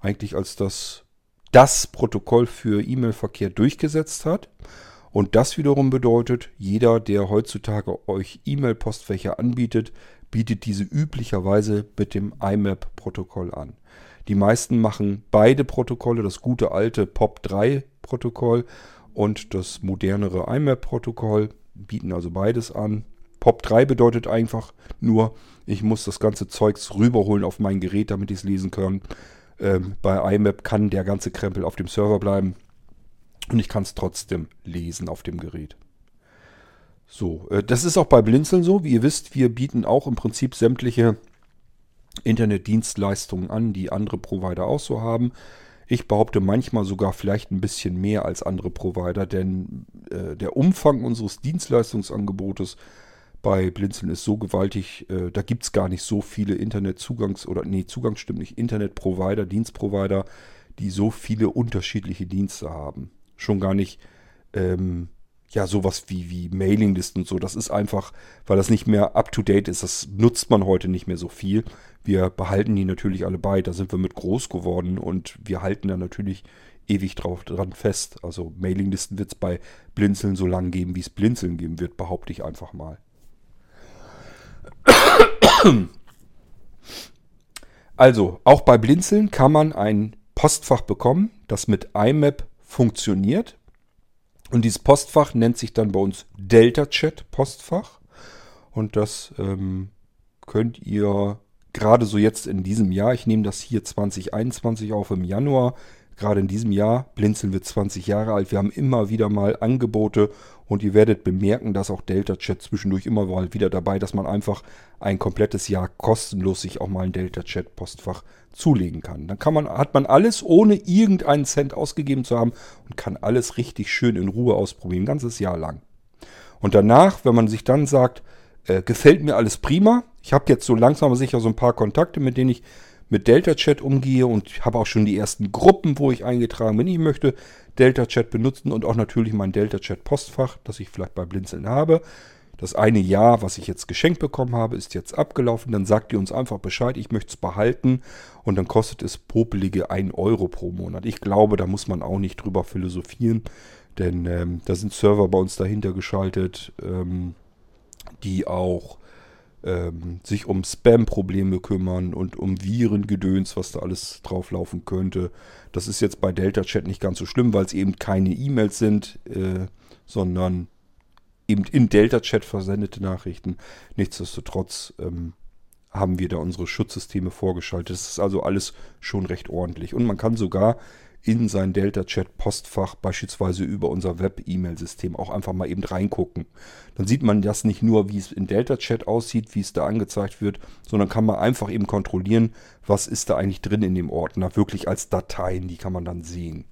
eigentlich als das, das Protokoll für E-Mail-Verkehr durchgesetzt hat. Und das wiederum bedeutet, jeder, der heutzutage euch E-Mail-Postfächer anbietet, bietet diese üblicherweise mit dem IMAP-Protokoll an. Die meisten machen beide Protokolle, das gute alte POP3-Protokoll und das modernere IMAP-Protokoll, bieten also beides an. POP3 bedeutet einfach nur, ich muss das ganze Zeugs rüberholen auf mein Gerät, damit ich es lesen kann. Ähm, bei IMAP kann der ganze Krempel auf dem Server bleiben und ich kann es trotzdem lesen auf dem Gerät. So, äh, das ist auch bei Blinzeln so. Wie ihr wisst, wir bieten auch im Prinzip sämtliche Internetdienstleistungen an, die andere Provider auch so haben. Ich behaupte manchmal sogar vielleicht ein bisschen mehr als andere Provider, denn äh, der Umfang unseres Dienstleistungsangebotes bei Blinzeln ist so gewaltig, äh, da gibt es gar nicht so viele Internetzugangs- oder nee, Zugang stimmt nicht, Internetprovider, Dienstprovider, die so viele unterschiedliche Dienste haben. Schon gar nicht ähm, ja, sowas wie, wie Mailinglisten und so. Das ist einfach, weil das nicht mehr up-to-date ist. Das nutzt man heute nicht mehr so viel. Wir behalten die natürlich alle bei. Da sind wir mit groß geworden und wir halten da natürlich ewig drauf dran fest. Also Mailinglisten wird es bei Blinzeln so lange geben, wie es Blinzeln geben wird, behaupte ich einfach mal. Also, auch bei Blinzeln kann man ein Postfach bekommen, das mit IMAP funktioniert. Und dieses Postfach nennt sich dann bei uns Delta Chat Postfach. Und das ähm, könnt ihr gerade so jetzt in diesem Jahr, ich nehme das hier 2021 auf im Januar, gerade in diesem Jahr, Blinzeln wird 20 Jahre alt, wir haben immer wieder mal Angebote und ihr werdet bemerken, dass auch Delta Chat zwischendurch immer mal wieder dabei, dass man einfach ein komplettes Jahr kostenlos sich auch mal ein Delta Chat Postfach zulegen kann. Dann kann man, hat man alles ohne irgendeinen Cent ausgegeben zu haben und kann alles richtig schön in Ruhe ausprobieren, ein ganzes Jahr lang. Und danach, wenn man sich dann sagt, äh, gefällt mir alles prima, ich habe jetzt so langsam aber sicher so ein paar Kontakte, mit denen ich mit Delta Chat umgehe und habe auch schon die ersten Gruppen, wo ich eingetragen bin. Ich möchte Delta Chat benutzen und auch natürlich mein Delta Chat Postfach, das ich vielleicht bei Blinzeln habe. Das eine Jahr, was ich jetzt geschenkt bekommen habe, ist jetzt abgelaufen. Dann sagt ihr uns einfach Bescheid, ich möchte es behalten und dann kostet es popelige 1 Euro pro Monat. Ich glaube, da muss man auch nicht drüber philosophieren, denn ähm, da sind Server bei uns dahinter geschaltet, ähm, die auch ähm, sich um Spam-Probleme kümmern und um Virengedöns, was da alles drauflaufen könnte. Das ist jetzt bei Delta Chat nicht ganz so schlimm, weil es eben keine E-Mails sind, äh, sondern eben in Delta Chat versendete Nachrichten. Nichtsdestotrotz ähm, haben wir da unsere Schutzsysteme vorgeschaltet. Das ist also alles schon recht ordentlich. Und man kann sogar in sein Delta-Chat-Postfach beispielsweise über unser Web-E-Mail-System auch einfach mal eben reingucken. Dann sieht man das nicht nur, wie es in Delta-Chat aussieht, wie es da angezeigt wird, sondern kann man einfach eben kontrollieren, was ist da eigentlich drin in dem Ordner, wirklich als Dateien, die kann man dann sehen.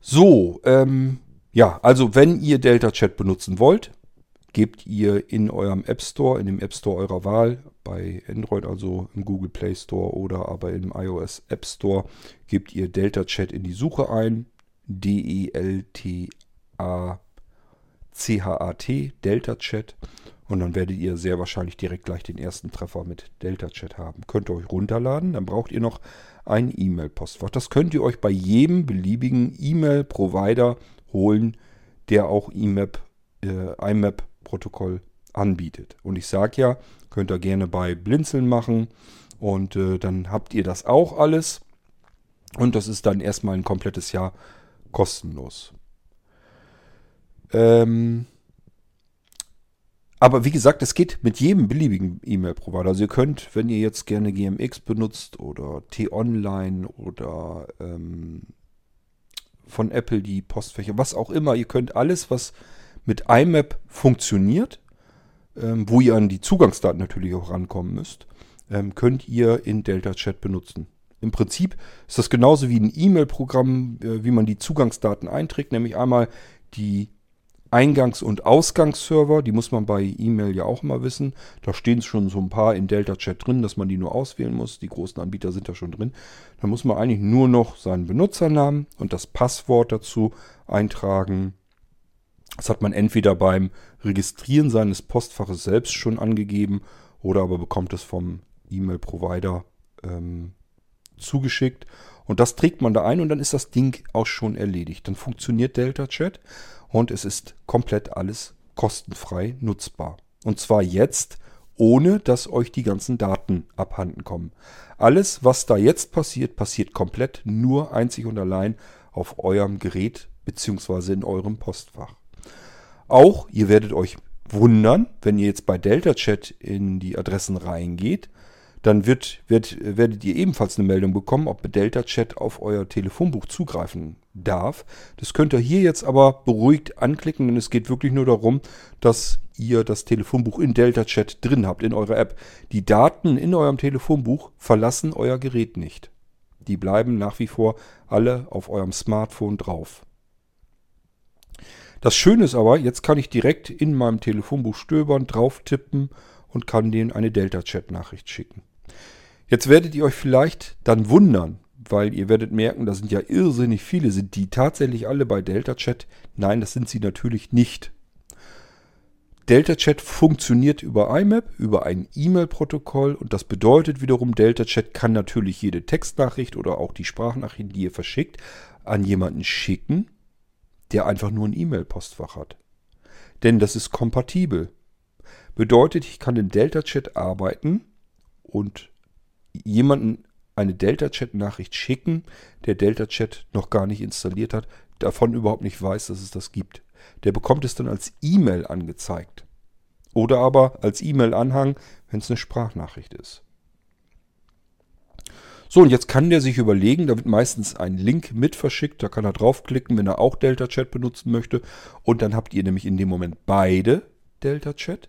So, ähm, ja, also wenn ihr Delta Chat benutzen wollt, gebt ihr in eurem App Store, in dem App Store eurer Wahl, bei Android also im Google Play Store oder aber im iOS App Store, gebt ihr Delta Chat in die Suche ein. D-E-L-T-A-C-H-A-T, Delta Chat. Und dann werdet ihr sehr wahrscheinlich direkt gleich den ersten Treffer mit Delta Chat haben. Könnt ihr euch runterladen. Dann braucht ihr noch ein E-Mail-Postfach. Das könnt ihr euch bei jedem beliebigen E-Mail-Provider holen, der auch IMAP, äh, IMAP-Protokoll anbietet. Und ich sage ja, könnt ihr gerne bei Blinzeln machen und äh, dann habt ihr das auch alles. Und das ist dann erstmal ein komplettes Jahr kostenlos. Ähm, aber wie gesagt, es geht mit jedem beliebigen E-Mail-Provider. Also ihr könnt, wenn ihr jetzt gerne GMX benutzt oder T-Online oder ähm, von Apple die Postfächer, was auch immer. Ihr könnt alles, was mit IMAP funktioniert, ähm, wo ihr an die Zugangsdaten natürlich auch rankommen müsst, ähm, könnt ihr in Delta Chat benutzen. Im Prinzip ist das genauso wie ein E-Mail-Programm, äh, wie man die Zugangsdaten einträgt, nämlich einmal die Eingangs- und Ausgangsserver, die muss man bei E-Mail ja auch mal wissen. Da stehen schon so ein paar in Delta Chat drin, dass man die nur auswählen muss. Die großen Anbieter sind da schon drin. Da muss man eigentlich nur noch seinen Benutzernamen und das Passwort dazu eintragen. Das hat man entweder beim Registrieren seines Postfaches selbst schon angegeben oder aber bekommt es vom E-Mail-Provider ähm, zugeschickt. Und das trägt man da ein und dann ist das Ding auch schon erledigt. Dann funktioniert Delta Chat und es ist komplett alles kostenfrei nutzbar. Und zwar jetzt, ohne dass euch die ganzen Daten abhanden kommen. Alles, was da jetzt passiert, passiert komplett nur einzig und allein auf eurem Gerät bzw. in eurem Postfach. Auch, ihr werdet euch wundern, wenn ihr jetzt bei Delta Chat in die Adressen reingeht, dann wird, wird, werdet ihr ebenfalls eine Meldung bekommen, ob Delta Chat auf euer Telefonbuch zugreifen darf. Das könnt ihr hier jetzt aber beruhigt anklicken, denn es geht wirklich nur darum, dass ihr das Telefonbuch in Delta Chat drin habt, in eurer App. Die Daten in eurem Telefonbuch verlassen euer Gerät nicht. Die bleiben nach wie vor alle auf eurem Smartphone drauf. Das Schöne ist aber, jetzt kann ich direkt in meinem Telefonbuch stöbern, drauf tippen und kann denen eine Delta-Chat-Nachricht schicken. Jetzt werdet ihr euch vielleicht dann wundern, weil ihr werdet merken, da sind ja irrsinnig viele. Sind die tatsächlich alle bei Delta Chat? Nein, das sind sie natürlich nicht. Delta Chat funktioniert über IMAP, über ein E-Mail-Protokoll und das bedeutet wiederum, Delta Chat kann natürlich jede Textnachricht oder auch die Sprachnachricht, die ihr verschickt, an jemanden schicken, der einfach nur ein E-Mail-Postfach hat. Denn das ist kompatibel. Bedeutet, ich kann in Delta Chat arbeiten und jemanden eine Delta-Chat-Nachricht schicken, der Delta-Chat noch gar nicht installiert hat, davon überhaupt nicht weiß, dass es das gibt. Der bekommt es dann als E-Mail angezeigt. Oder aber als E-Mail-Anhang, wenn es eine Sprachnachricht ist. So, und jetzt kann der sich überlegen, da wird meistens ein Link mit verschickt, da kann er draufklicken, wenn er auch Delta Chat benutzen möchte. Und dann habt ihr nämlich in dem Moment beide Delta Chat.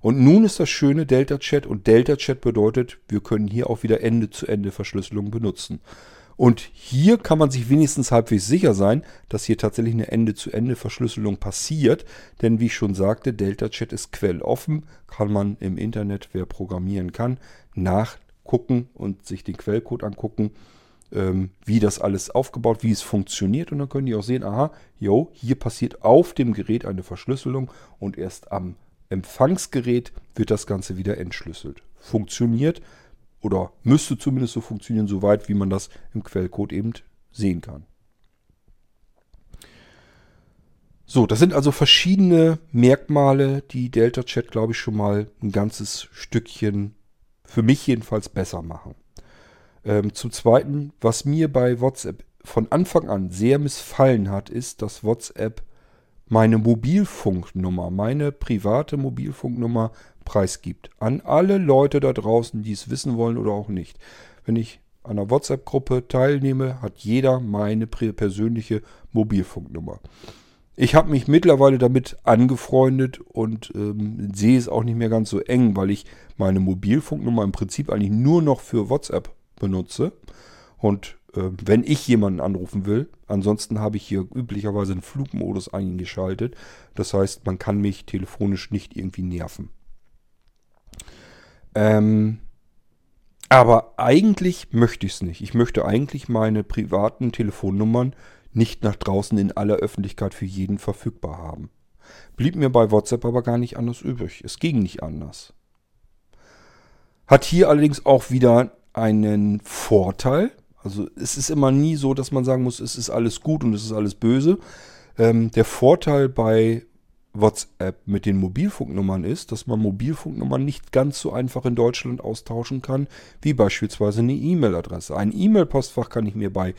Und nun ist das schöne Delta Chat und Delta Chat bedeutet, wir können hier auch wieder Ende-zu-Ende-Verschlüsselung benutzen. Und hier kann man sich wenigstens halbwegs sicher sein, dass hier tatsächlich eine Ende-zu-Ende-Verschlüsselung passiert. Denn wie ich schon sagte, Delta Chat ist quelloffen, kann man im Internet, wer programmieren kann, nachgucken und sich den Quellcode angucken, ähm, wie das alles aufgebaut, wie es funktioniert. Und dann können die auch sehen, aha, jo, hier passiert auf dem Gerät eine Verschlüsselung und erst am Empfangsgerät wird das Ganze wieder entschlüsselt. Funktioniert oder müsste zumindest so funktionieren, soweit wie man das im Quellcode eben sehen kann. So, das sind also verschiedene Merkmale, die Delta Chat, glaube ich, schon mal ein ganzes Stückchen für mich jedenfalls besser machen. Ähm, zum Zweiten, was mir bei WhatsApp von Anfang an sehr missfallen hat, ist, dass WhatsApp meine Mobilfunknummer, meine private Mobilfunknummer preisgibt. An alle Leute da draußen, die es wissen wollen oder auch nicht. Wenn ich an einer WhatsApp-Gruppe teilnehme, hat jeder meine persönliche Mobilfunknummer. Ich habe mich mittlerweile damit angefreundet und ähm, sehe es auch nicht mehr ganz so eng, weil ich meine Mobilfunknummer im Prinzip eigentlich nur noch für WhatsApp benutze. Und äh, wenn ich jemanden anrufen will. Ansonsten habe ich hier üblicherweise einen Flugmodus eingeschaltet. Das heißt, man kann mich telefonisch nicht irgendwie nerven. Ähm, aber eigentlich möchte ich es nicht. Ich möchte eigentlich meine privaten Telefonnummern nicht nach draußen in aller Öffentlichkeit für jeden verfügbar haben. Blieb mir bei WhatsApp aber gar nicht anders übrig. Es ging nicht anders. Hat hier allerdings auch wieder einen Vorteil. Also es ist immer nie so, dass man sagen muss, es ist alles gut und es ist alles böse. Ähm, der Vorteil bei WhatsApp mit den Mobilfunknummern ist, dass man Mobilfunknummern nicht ganz so einfach in Deutschland austauschen kann, wie beispielsweise eine E-Mail-Adresse. Ein E-Mail-Postfach kann ich mir bei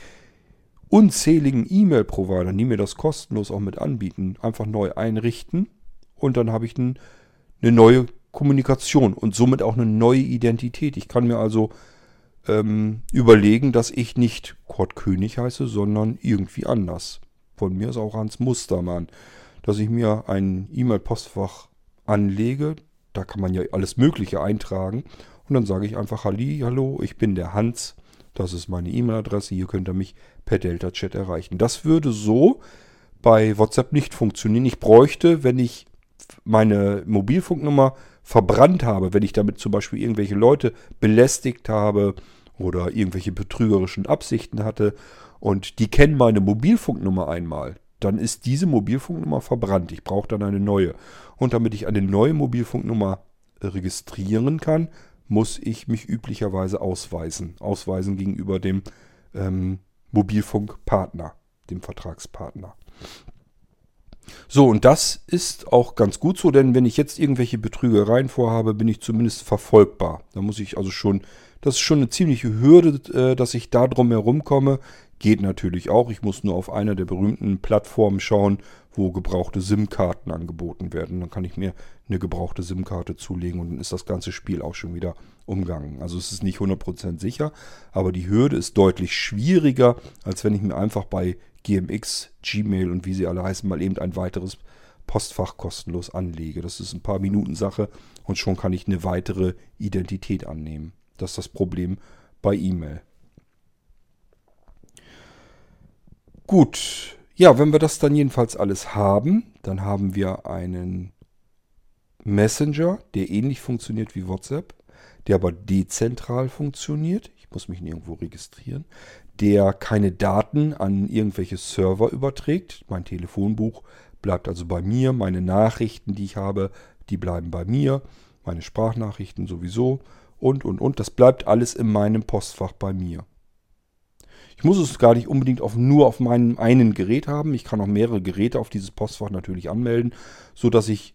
unzähligen E-Mail-Providern, die mir das kostenlos auch mit anbieten, einfach neu einrichten und dann habe ich ein, eine neue Kommunikation und somit auch eine neue Identität. Ich kann mir also ähm, überlegen, dass ich nicht Kurt König heiße, sondern irgendwie anders. Von mir ist auch Hans Mustermann. Dass ich mir ein E-Mail-Postfach anlege, da kann man ja alles Mögliche eintragen. Und dann sage ich einfach Halli, hallo, ich bin der Hans. Das ist meine E-Mail-Adresse. Hier könnt ihr mich per Delta-Chat erreichen. Das würde so bei WhatsApp nicht funktionieren. Ich bräuchte, wenn ich meine Mobilfunknummer verbrannt habe, wenn ich damit zum Beispiel irgendwelche Leute belästigt habe oder irgendwelche betrügerischen Absichten hatte und die kennen meine Mobilfunknummer einmal, dann ist diese Mobilfunknummer verbrannt. Ich brauche dann eine neue. Und damit ich eine neue Mobilfunknummer registrieren kann, muss ich mich üblicherweise ausweisen. Ausweisen gegenüber dem ähm, Mobilfunkpartner, dem Vertragspartner. So, und das ist auch ganz gut so, denn wenn ich jetzt irgendwelche Betrügereien vorhabe, bin ich zumindest verfolgbar. Da muss ich also schon, das ist schon eine ziemliche Hürde, äh, dass ich da drum herum komme. Geht natürlich auch. Ich muss nur auf einer der berühmten Plattformen schauen, wo gebrauchte SIM-Karten angeboten werden. Dann kann ich mir eine gebrauchte SIM-Karte zulegen und dann ist das ganze Spiel auch schon wieder umgangen. Also es ist nicht 100% sicher, aber die Hürde ist deutlich schwieriger, als wenn ich mir einfach bei GMX, Gmail und wie sie alle heißen, mal eben ein weiteres Postfach kostenlos anlege. Das ist ein paar Minuten Sache und schon kann ich eine weitere Identität annehmen. Das ist das Problem bei E-Mail. Gut, ja, wenn wir das dann jedenfalls alles haben, dann haben wir einen Messenger, der ähnlich funktioniert wie WhatsApp, der aber dezentral funktioniert. Ich muss mich nirgendwo registrieren der keine Daten an irgendwelche Server überträgt. Mein Telefonbuch bleibt also bei mir, meine Nachrichten, die ich habe, die bleiben bei mir, meine Sprachnachrichten sowieso und, und, und. Das bleibt alles in meinem Postfach bei mir. Ich muss es gar nicht unbedingt auf, nur auf meinem einen Gerät haben. Ich kann auch mehrere Geräte auf dieses Postfach natürlich anmelden, sodass ich,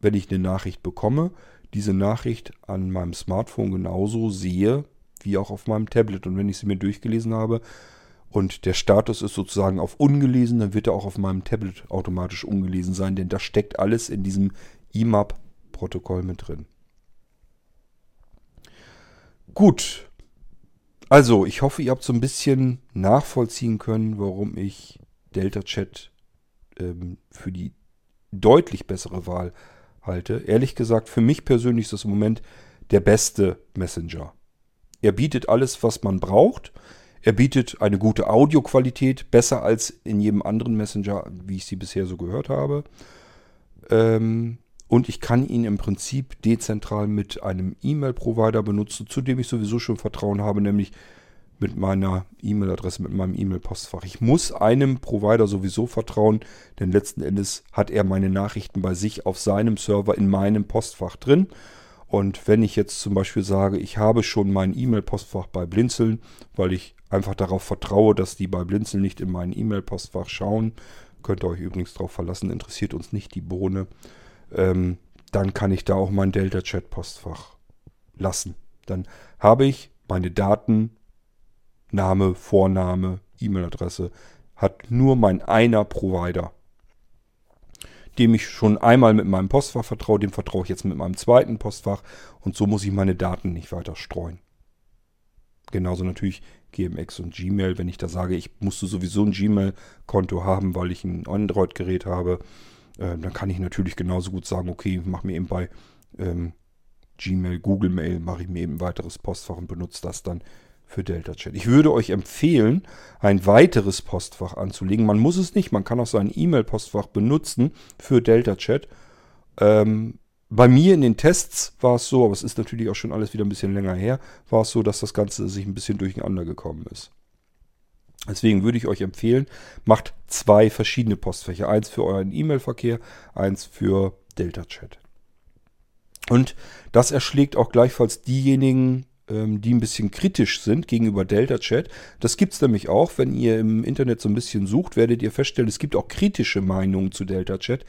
wenn ich eine Nachricht bekomme, diese Nachricht an meinem Smartphone genauso sehe, wie auch auf meinem Tablet. Und wenn ich sie mir durchgelesen habe und der Status ist sozusagen auf ungelesen, dann wird er auch auf meinem Tablet automatisch ungelesen sein, denn da steckt alles in diesem IMAP-Protokoll mit drin. Gut. Also, ich hoffe, ihr habt so ein bisschen nachvollziehen können, warum ich Delta Chat ähm, für die deutlich bessere Wahl halte. Ehrlich gesagt, für mich persönlich ist das im Moment der beste Messenger. Er bietet alles, was man braucht. Er bietet eine gute Audioqualität, besser als in jedem anderen Messenger, wie ich sie bisher so gehört habe. Ähm, und ich kann ihn im Prinzip dezentral mit einem E-Mail-Provider benutzen, zu dem ich sowieso schon Vertrauen habe, nämlich mit meiner E-Mail-Adresse, mit meinem E-Mail-Postfach. Ich muss einem Provider sowieso vertrauen, denn letzten Endes hat er meine Nachrichten bei sich auf seinem Server in meinem Postfach drin. Und wenn ich jetzt zum Beispiel sage, ich habe schon mein E-Mail-Postfach bei Blinzeln, weil ich einfach darauf vertraue, dass die bei Blinzeln nicht in mein E-Mail-Postfach schauen, könnt ihr euch übrigens darauf verlassen, interessiert uns nicht die Bohne, ähm, dann kann ich da auch mein Delta-Chat-Postfach lassen. Dann habe ich meine Daten, Name, Vorname, E-Mail-Adresse, hat nur mein einer Provider dem ich schon einmal mit meinem Postfach vertraue, dem vertraue ich jetzt mit meinem zweiten Postfach und so muss ich meine Daten nicht weiter streuen. Genauso natürlich GMX und Gmail, wenn ich da sage, ich musste sowieso ein Gmail-Konto haben, weil ich ein Android-Gerät habe, äh, dann kann ich natürlich genauso gut sagen, okay, mach mir eben bei ähm, Gmail, Google Mail, mache ich mir eben ein weiteres Postfach und benutze das dann für Delta Chat. Ich würde euch empfehlen, ein weiteres Postfach anzulegen. Man muss es nicht, man kann auch sein E-Mail-Postfach benutzen für Delta Chat. Ähm, bei mir in den Tests war es so, aber es ist natürlich auch schon alles wieder ein bisschen länger her, war es so, dass das Ganze sich ein bisschen durcheinander gekommen ist. Deswegen würde ich euch empfehlen, macht zwei verschiedene Postfächer. Eins für euren E-Mail-Verkehr, eins für Delta Chat. Und das erschlägt auch gleichfalls diejenigen ähm, die ein bisschen kritisch sind gegenüber Delta Chat. Das gibt es nämlich auch, wenn ihr im Internet so ein bisschen sucht, werdet ihr feststellen, es gibt auch kritische Meinungen zu Delta Chat.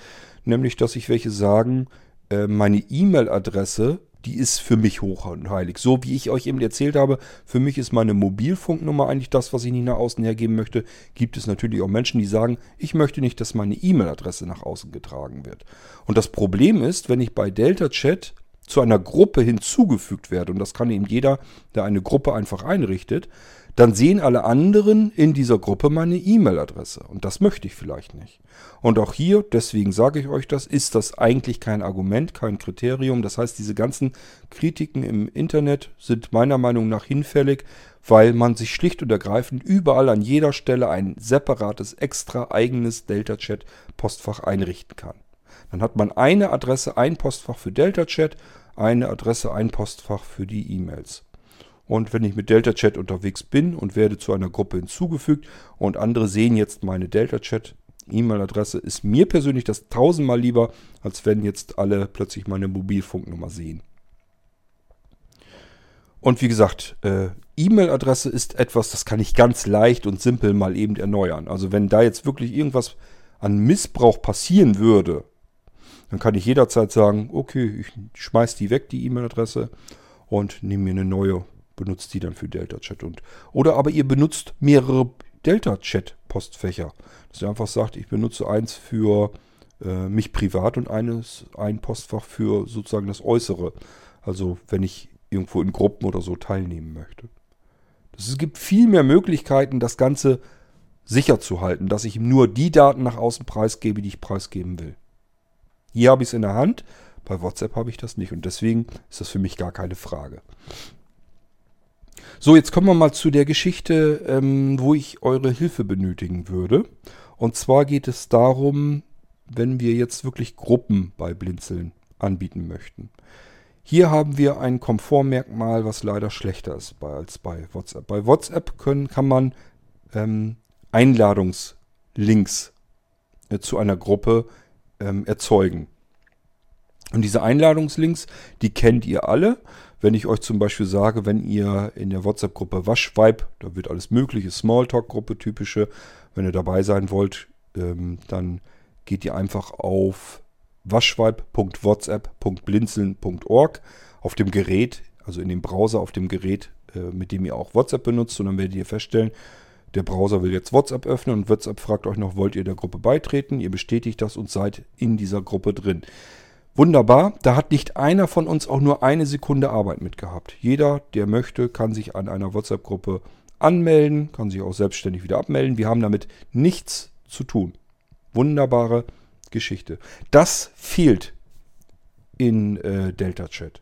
Nämlich, dass sich welche sagen, äh, meine E-Mail-Adresse, die ist für mich hoch und heilig. So wie ich euch eben erzählt habe, für mich ist meine Mobilfunknummer eigentlich das, was ich nicht nach außen hergeben möchte. Gibt es natürlich auch Menschen, die sagen, ich möchte nicht, dass meine E-Mail-Adresse nach außen getragen wird. Und das Problem ist, wenn ich bei Delta Chat zu einer Gruppe hinzugefügt werde, und das kann eben jeder, der eine Gruppe einfach einrichtet, dann sehen alle anderen in dieser Gruppe meine E-Mail-Adresse. Und das möchte ich vielleicht nicht. Und auch hier, deswegen sage ich euch das, ist das eigentlich kein Argument, kein Kriterium. Das heißt, diese ganzen Kritiken im Internet sind meiner Meinung nach hinfällig, weil man sich schlicht und ergreifend überall an jeder Stelle ein separates, extra eigenes Delta-Chat-Postfach einrichten kann. Dann hat man eine Adresse, ein Postfach für Delta-Chat, eine Adresse, ein Postfach für die E-Mails. Und wenn ich mit Delta Chat unterwegs bin und werde zu einer Gruppe hinzugefügt und andere sehen jetzt meine Delta Chat E-Mail-Adresse, ist mir persönlich das tausendmal lieber, als wenn jetzt alle plötzlich meine Mobilfunknummer sehen. Und wie gesagt, äh, E-Mail-Adresse ist etwas, das kann ich ganz leicht und simpel mal eben erneuern. Also wenn da jetzt wirklich irgendwas an Missbrauch passieren würde, dann kann ich jederzeit sagen, okay, ich schmeiß die weg, die E-Mail-Adresse, und nehme mir eine neue benutzt die dann für Delta-Chat. Und, oder aber ihr benutzt mehrere Delta-Chat-Postfächer. Dass ihr einfach sagt, ich benutze eins für äh, mich privat und eines, ein Postfach für sozusagen das Äußere. Also wenn ich irgendwo in Gruppen oder so teilnehmen möchte. Es gibt viel mehr Möglichkeiten, das Ganze sicher zu halten, dass ich nur die Daten nach außen preisgebe, die ich preisgeben will. Hier habe ich es in der Hand, bei WhatsApp habe ich das nicht und deswegen ist das für mich gar keine Frage. So, jetzt kommen wir mal zu der Geschichte, ähm, wo ich eure Hilfe benötigen würde. Und zwar geht es darum, wenn wir jetzt wirklich Gruppen bei Blinzeln anbieten möchten. Hier haben wir ein Komfortmerkmal, was leider schlechter ist als bei WhatsApp. Bei WhatsApp können, kann man ähm, Einladungslinks äh, zu einer Gruppe ähm, erzeugen. Und diese Einladungslinks, die kennt ihr alle. Wenn ich euch zum Beispiel sage, wenn ihr in der WhatsApp-Gruppe Waschweib, da wird alles mögliche, Smalltalk-Gruppe typische, wenn ihr dabei sein wollt, ähm, dann geht ihr einfach auf waschweib.whatsapp.blinzeln.org auf dem Gerät, also in dem Browser auf dem Gerät, äh, mit dem ihr auch WhatsApp benutzt. Und dann werdet ihr feststellen, der Browser will jetzt WhatsApp öffnen und WhatsApp fragt euch noch, wollt ihr der Gruppe beitreten? Ihr bestätigt das und seid in dieser Gruppe drin. Wunderbar, da hat nicht einer von uns auch nur eine Sekunde Arbeit mit gehabt. Jeder, der möchte, kann sich an einer WhatsApp-Gruppe anmelden, kann sich auch selbstständig wieder abmelden. Wir haben damit nichts zu tun. Wunderbare Geschichte. Das fehlt in äh, Delta Chat.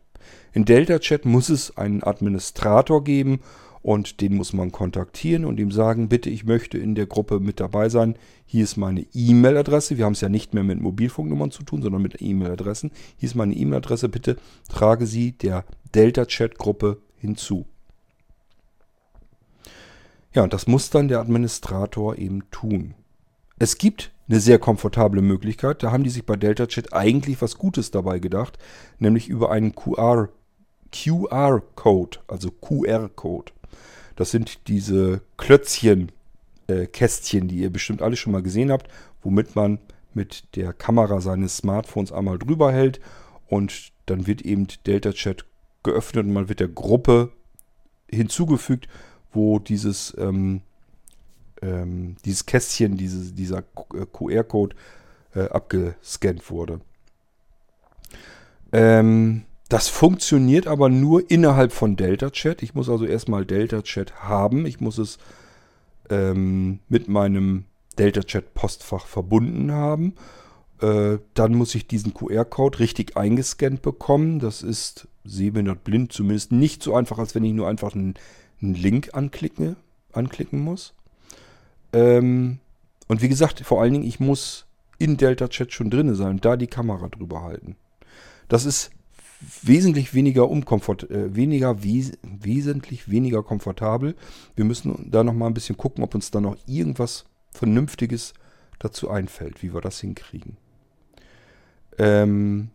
In Delta Chat muss es einen Administrator geben und den muss man kontaktieren und ihm sagen, bitte, ich möchte in der Gruppe mit dabei sein. Hier ist meine E-Mail-Adresse. Wir haben es ja nicht mehr mit Mobilfunknummern zu tun, sondern mit E-Mail-Adressen. Hier ist meine E-Mail-Adresse. Bitte trage sie der Delta-Chat-Gruppe hinzu. Ja, und das muss dann der Administrator eben tun. Es gibt eine sehr komfortable Möglichkeit. Da haben die sich bei Delta Chat eigentlich was Gutes dabei gedacht, nämlich über einen QR, QR-Code, also QR-Code. Das sind diese Klötzchen, äh, Kästchen, die ihr bestimmt alle schon mal gesehen habt, womit man mit der Kamera seines Smartphones einmal drüber hält und dann wird eben Delta Chat geöffnet und man wird der Gruppe hinzugefügt, wo dieses, ähm, ähm, dieses Kästchen, diese, dieser QR-Code äh, abgescannt wurde. Ähm, das funktioniert aber nur innerhalb von Delta Chat. Ich muss also erstmal Delta Chat haben. Ich muss es ähm, mit meinem Delta Chat Postfach verbunden haben. Äh, dann muss ich diesen QR-Code richtig eingescannt bekommen. Das ist sehbehindert blind zumindest nicht so einfach, als wenn ich nur einfach einen, einen Link anklicke, anklicken muss. Ähm, und wie gesagt, vor allen Dingen, ich muss in Delta Chat schon drin sein und da die Kamera drüber halten. Das ist wesentlich weniger unkomfort, äh, weniger wes wesentlich weniger komfortabel. Wir müssen da noch mal ein bisschen gucken, ob uns da noch irgendwas Vernünftiges dazu einfällt, wie wir das hinkriegen. Ähm,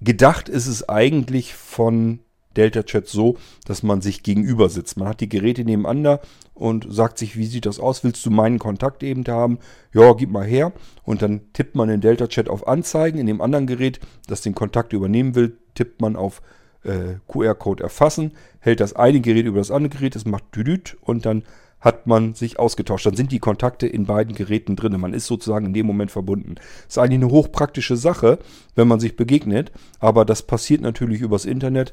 gedacht ist es eigentlich von Delta Chat so, dass man sich gegenüber sitzt. Man hat die Geräte nebeneinander und sagt sich, wie sieht das aus? Willst du meinen Kontakt eben haben? Ja, gib mal her. Und dann tippt man in Delta Chat auf Anzeigen. In dem anderen Gerät, das den Kontakt übernehmen will, tippt man auf äh, QR-Code erfassen, hält das eine Gerät über das andere Gerät, es macht düdüt und dann hat man sich ausgetauscht. Dann sind die Kontakte in beiden Geräten drin. Man ist sozusagen in dem Moment verbunden. Ist eigentlich eine hochpraktische Sache, wenn man sich begegnet, aber das passiert natürlich übers Internet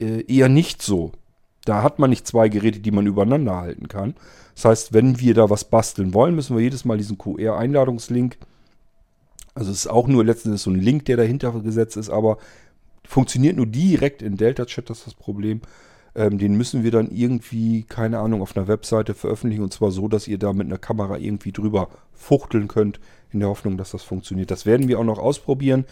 äh, eher nicht so. Da hat man nicht zwei Geräte, die man übereinander halten kann. Das heißt, wenn wir da was basteln wollen, müssen wir jedes Mal diesen QR-Einladungslink, also es ist auch nur letztendlich so ein Link, der dahinter gesetzt ist, aber funktioniert nur direkt in Delta Chat, das ist das Problem. Ähm, den müssen wir dann irgendwie, keine Ahnung, auf einer Webseite veröffentlichen und zwar so, dass ihr da mit einer Kamera irgendwie drüber fuchteln könnt, in der Hoffnung, dass das funktioniert. Das werden wir auch noch ausprobieren,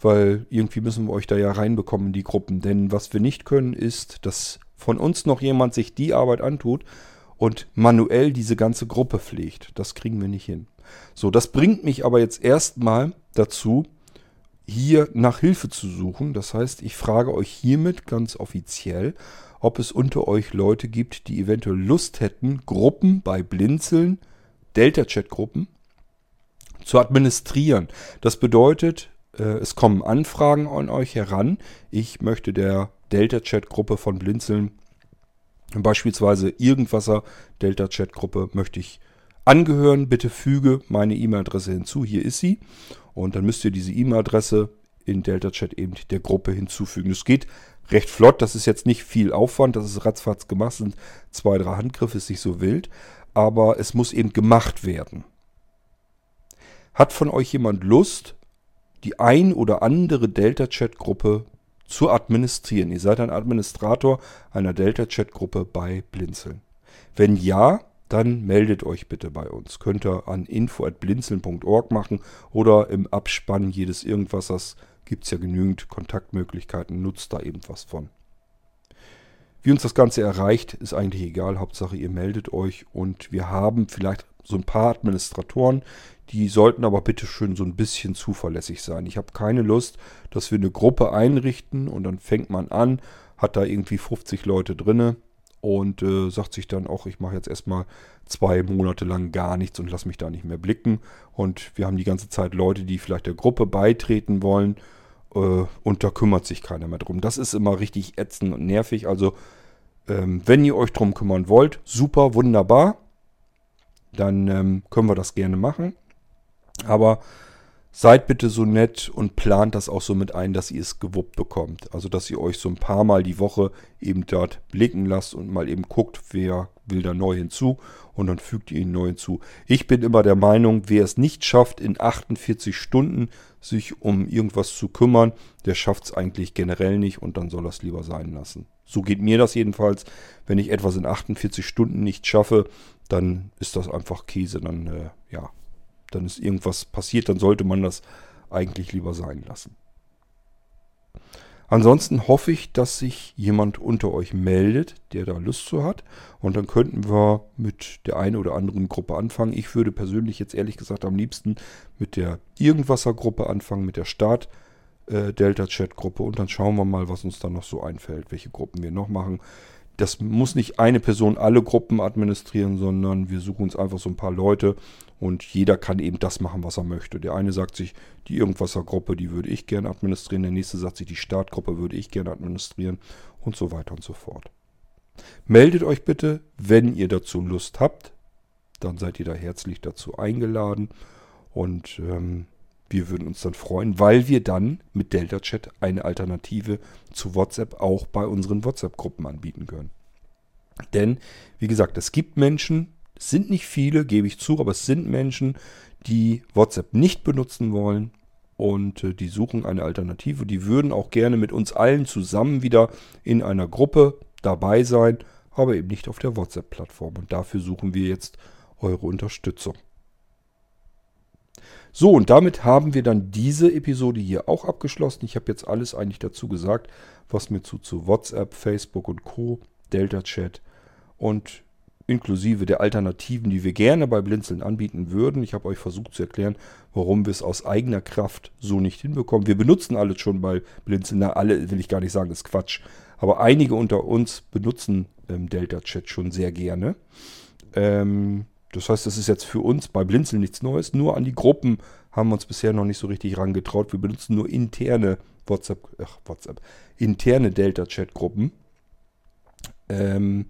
weil irgendwie müssen wir euch da ja reinbekommen in die Gruppen. Denn was wir nicht können, ist, dass von uns noch jemand sich die Arbeit antut und manuell diese ganze Gruppe pflegt. Das kriegen wir nicht hin. So, das bringt mich aber jetzt erstmal dazu, hier nach Hilfe zu suchen. Das heißt, ich frage euch hiermit ganz offiziell, ob es unter euch Leute gibt, die eventuell Lust hätten, Gruppen bei Blinzeln, Delta-Chat-Gruppen, zu administrieren. Das bedeutet, äh, es kommen Anfragen an euch heran. Ich möchte der Delta-Chat-Gruppe von Blinzeln, beispielsweise Irgendwasser Delta-Chat-Gruppe, möchte ich angehören. Bitte füge meine E-Mail-Adresse hinzu. Hier ist sie. Und dann müsst ihr diese E-Mail-Adresse in Delta Chat eben der Gruppe hinzufügen. Das geht recht flott. Das ist jetzt nicht viel Aufwand. Das ist ratzfatz gemacht. Sind zwei, drei Handgriffe, ist nicht so wild. Aber es muss eben gemacht werden. Hat von euch jemand Lust, die ein oder andere Delta-Chat-Gruppe zu administrieren? Ihr seid ein Administrator einer Delta-Chat-Gruppe bei Blinzeln. Wenn ja, dann meldet euch bitte bei uns. Könnt ihr an info.blinzeln.org machen oder im Abspann jedes Irgendwassers gibt es ja genügend Kontaktmöglichkeiten, nutzt da eben was von. Wie uns das Ganze erreicht, ist eigentlich egal. Hauptsache, ihr meldet euch und wir haben vielleicht so ein paar Administratoren, die sollten aber bitte schön so ein bisschen zuverlässig sein. Ich habe keine Lust, dass wir eine Gruppe einrichten und dann fängt man an, hat da irgendwie 50 Leute drinne und äh, sagt sich dann auch, ich mache jetzt erstmal zwei Monate lang gar nichts und lasse mich da nicht mehr blicken. Und wir haben die ganze Zeit Leute, die vielleicht der Gruppe beitreten wollen äh, und da kümmert sich keiner mehr drum. Das ist immer richtig ätzend und nervig. Also ähm, wenn ihr euch drum kümmern wollt, super, wunderbar. Dann ähm, können wir das gerne machen. Aber seid bitte so nett und plant das auch so mit ein, dass ihr es gewuppt bekommt. Also dass ihr euch so ein paar Mal die Woche eben dort blicken lasst und mal eben guckt, wer will da neu hinzu und dann fügt ihr ihn neu hinzu. Ich bin immer der Meinung, wer es nicht schafft, in 48 Stunden sich um irgendwas zu kümmern, der schafft es eigentlich generell nicht und dann soll es lieber sein lassen. So geht mir das jedenfalls. Wenn ich etwas in 48 Stunden nicht schaffe, dann ist das einfach Käse. Dann, äh, ja, dann ist irgendwas passiert, dann sollte man das eigentlich lieber sein lassen. Ansonsten hoffe ich, dass sich jemand unter euch meldet, der da Lust zu hat. Und dann könnten wir mit der einen oder anderen Gruppe anfangen. Ich würde persönlich jetzt ehrlich gesagt am liebsten mit der Irgendwasser-Gruppe anfangen, mit der Start äh, Delta Chat Gruppe und dann schauen wir mal, was uns da noch so einfällt, welche Gruppen wir noch machen. Das muss nicht eine Person alle Gruppen administrieren, sondern wir suchen uns einfach so ein paar Leute und jeder kann eben das machen, was er möchte. Der eine sagt sich, die Irgendwasser-Gruppe, die würde ich gerne administrieren. Der nächste sagt sich, die Startgruppe würde ich gerne administrieren und so weiter und so fort. Meldet euch bitte, wenn ihr dazu Lust habt. Dann seid ihr da herzlich dazu eingeladen. Und ähm, wir würden uns dann freuen, weil wir dann mit Delta Chat eine Alternative zu WhatsApp auch bei unseren WhatsApp-Gruppen anbieten können. Denn, wie gesagt, es gibt Menschen, es sind nicht viele, gebe ich zu, aber es sind Menschen, die WhatsApp nicht benutzen wollen und äh, die suchen eine Alternative. Die würden auch gerne mit uns allen zusammen wieder in einer Gruppe dabei sein, aber eben nicht auf der WhatsApp-Plattform. Und dafür suchen wir jetzt eure Unterstützung. So, und damit haben wir dann diese Episode hier auch abgeschlossen. Ich habe jetzt alles eigentlich dazu gesagt, was mir zu, zu WhatsApp, Facebook und Co., Delta Chat und inklusive der Alternativen, die wir gerne bei Blinzeln anbieten würden. Ich habe euch versucht zu erklären, warum wir es aus eigener Kraft so nicht hinbekommen. Wir benutzen alles schon bei Blinzeln. Na, alle will ich gar nicht sagen, ist Quatsch. Aber einige unter uns benutzen ähm, Delta Chat schon sehr gerne. Ähm, das heißt, das ist jetzt für uns bei Blinzeln nichts Neues. Nur an die Gruppen haben wir uns bisher noch nicht so richtig rangetraut. Wir benutzen nur interne WhatsApp, ach, WhatsApp, interne Delta-Chat-Gruppen. Ähm,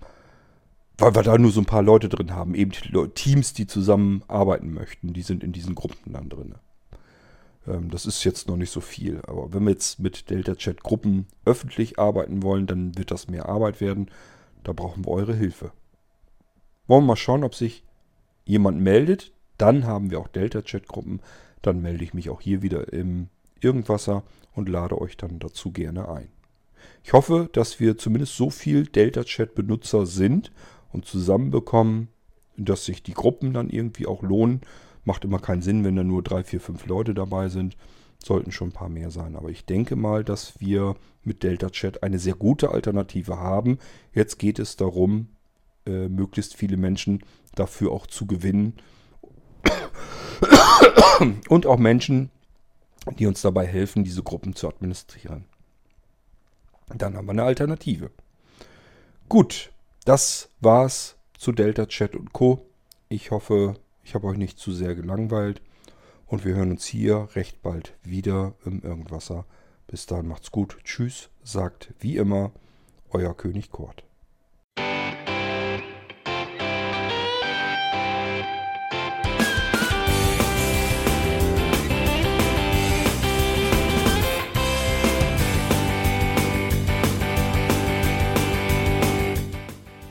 weil wir da nur so ein paar Leute drin haben. Eben Teams, die zusammenarbeiten möchten. Die sind in diesen Gruppen dann drin. Ähm, das ist jetzt noch nicht so viel. Aber wenn wir jetzt mit Delta-Chat-Gruppen öffentlich arbeiten wollen, dann wird das mehr Arbeit werden. Da brauchen wir eure Hilfe. Wollen wir mal schauen, ob sich jemand meldet. Dann haben wir auch Delta-Chat-Gruppen. Dann melde ich mich auch hier wieder im Irgendwasser und lade euch dann dazu gerne ein. Ich hoffe, dass wir zumindest so viel Delta-Chat-Benutzer sind und zusammenbekommen, dass sich die Gruppen dann irgendwie auch lohnen. Macht immer keinen Sinn, wenn da nur drei, vier, fünf Leute dabei sind. Sollten schon ein paar mehr sein. Aber ich denke mal, dass wir mit Delta Chat eine sehr gute Alternative haben. Jetzt geht es darum, äh, möglichst viele Menschen dafür auch zu gewinnen. Und auch Menschen, die uns dabei helfen, diese Gruppen zu administrieren. Dann haben wir eine Alternative. Gut, das war's zu Delta Chat und Co. Ich hoffe, ich habe euch nicht zu sehr gelangweilt. Und wir hören uns hier recht bald wieder im Irgendwasser. Bis dahin macht's gut. Tschüss, sagt wie immer euer König Kort.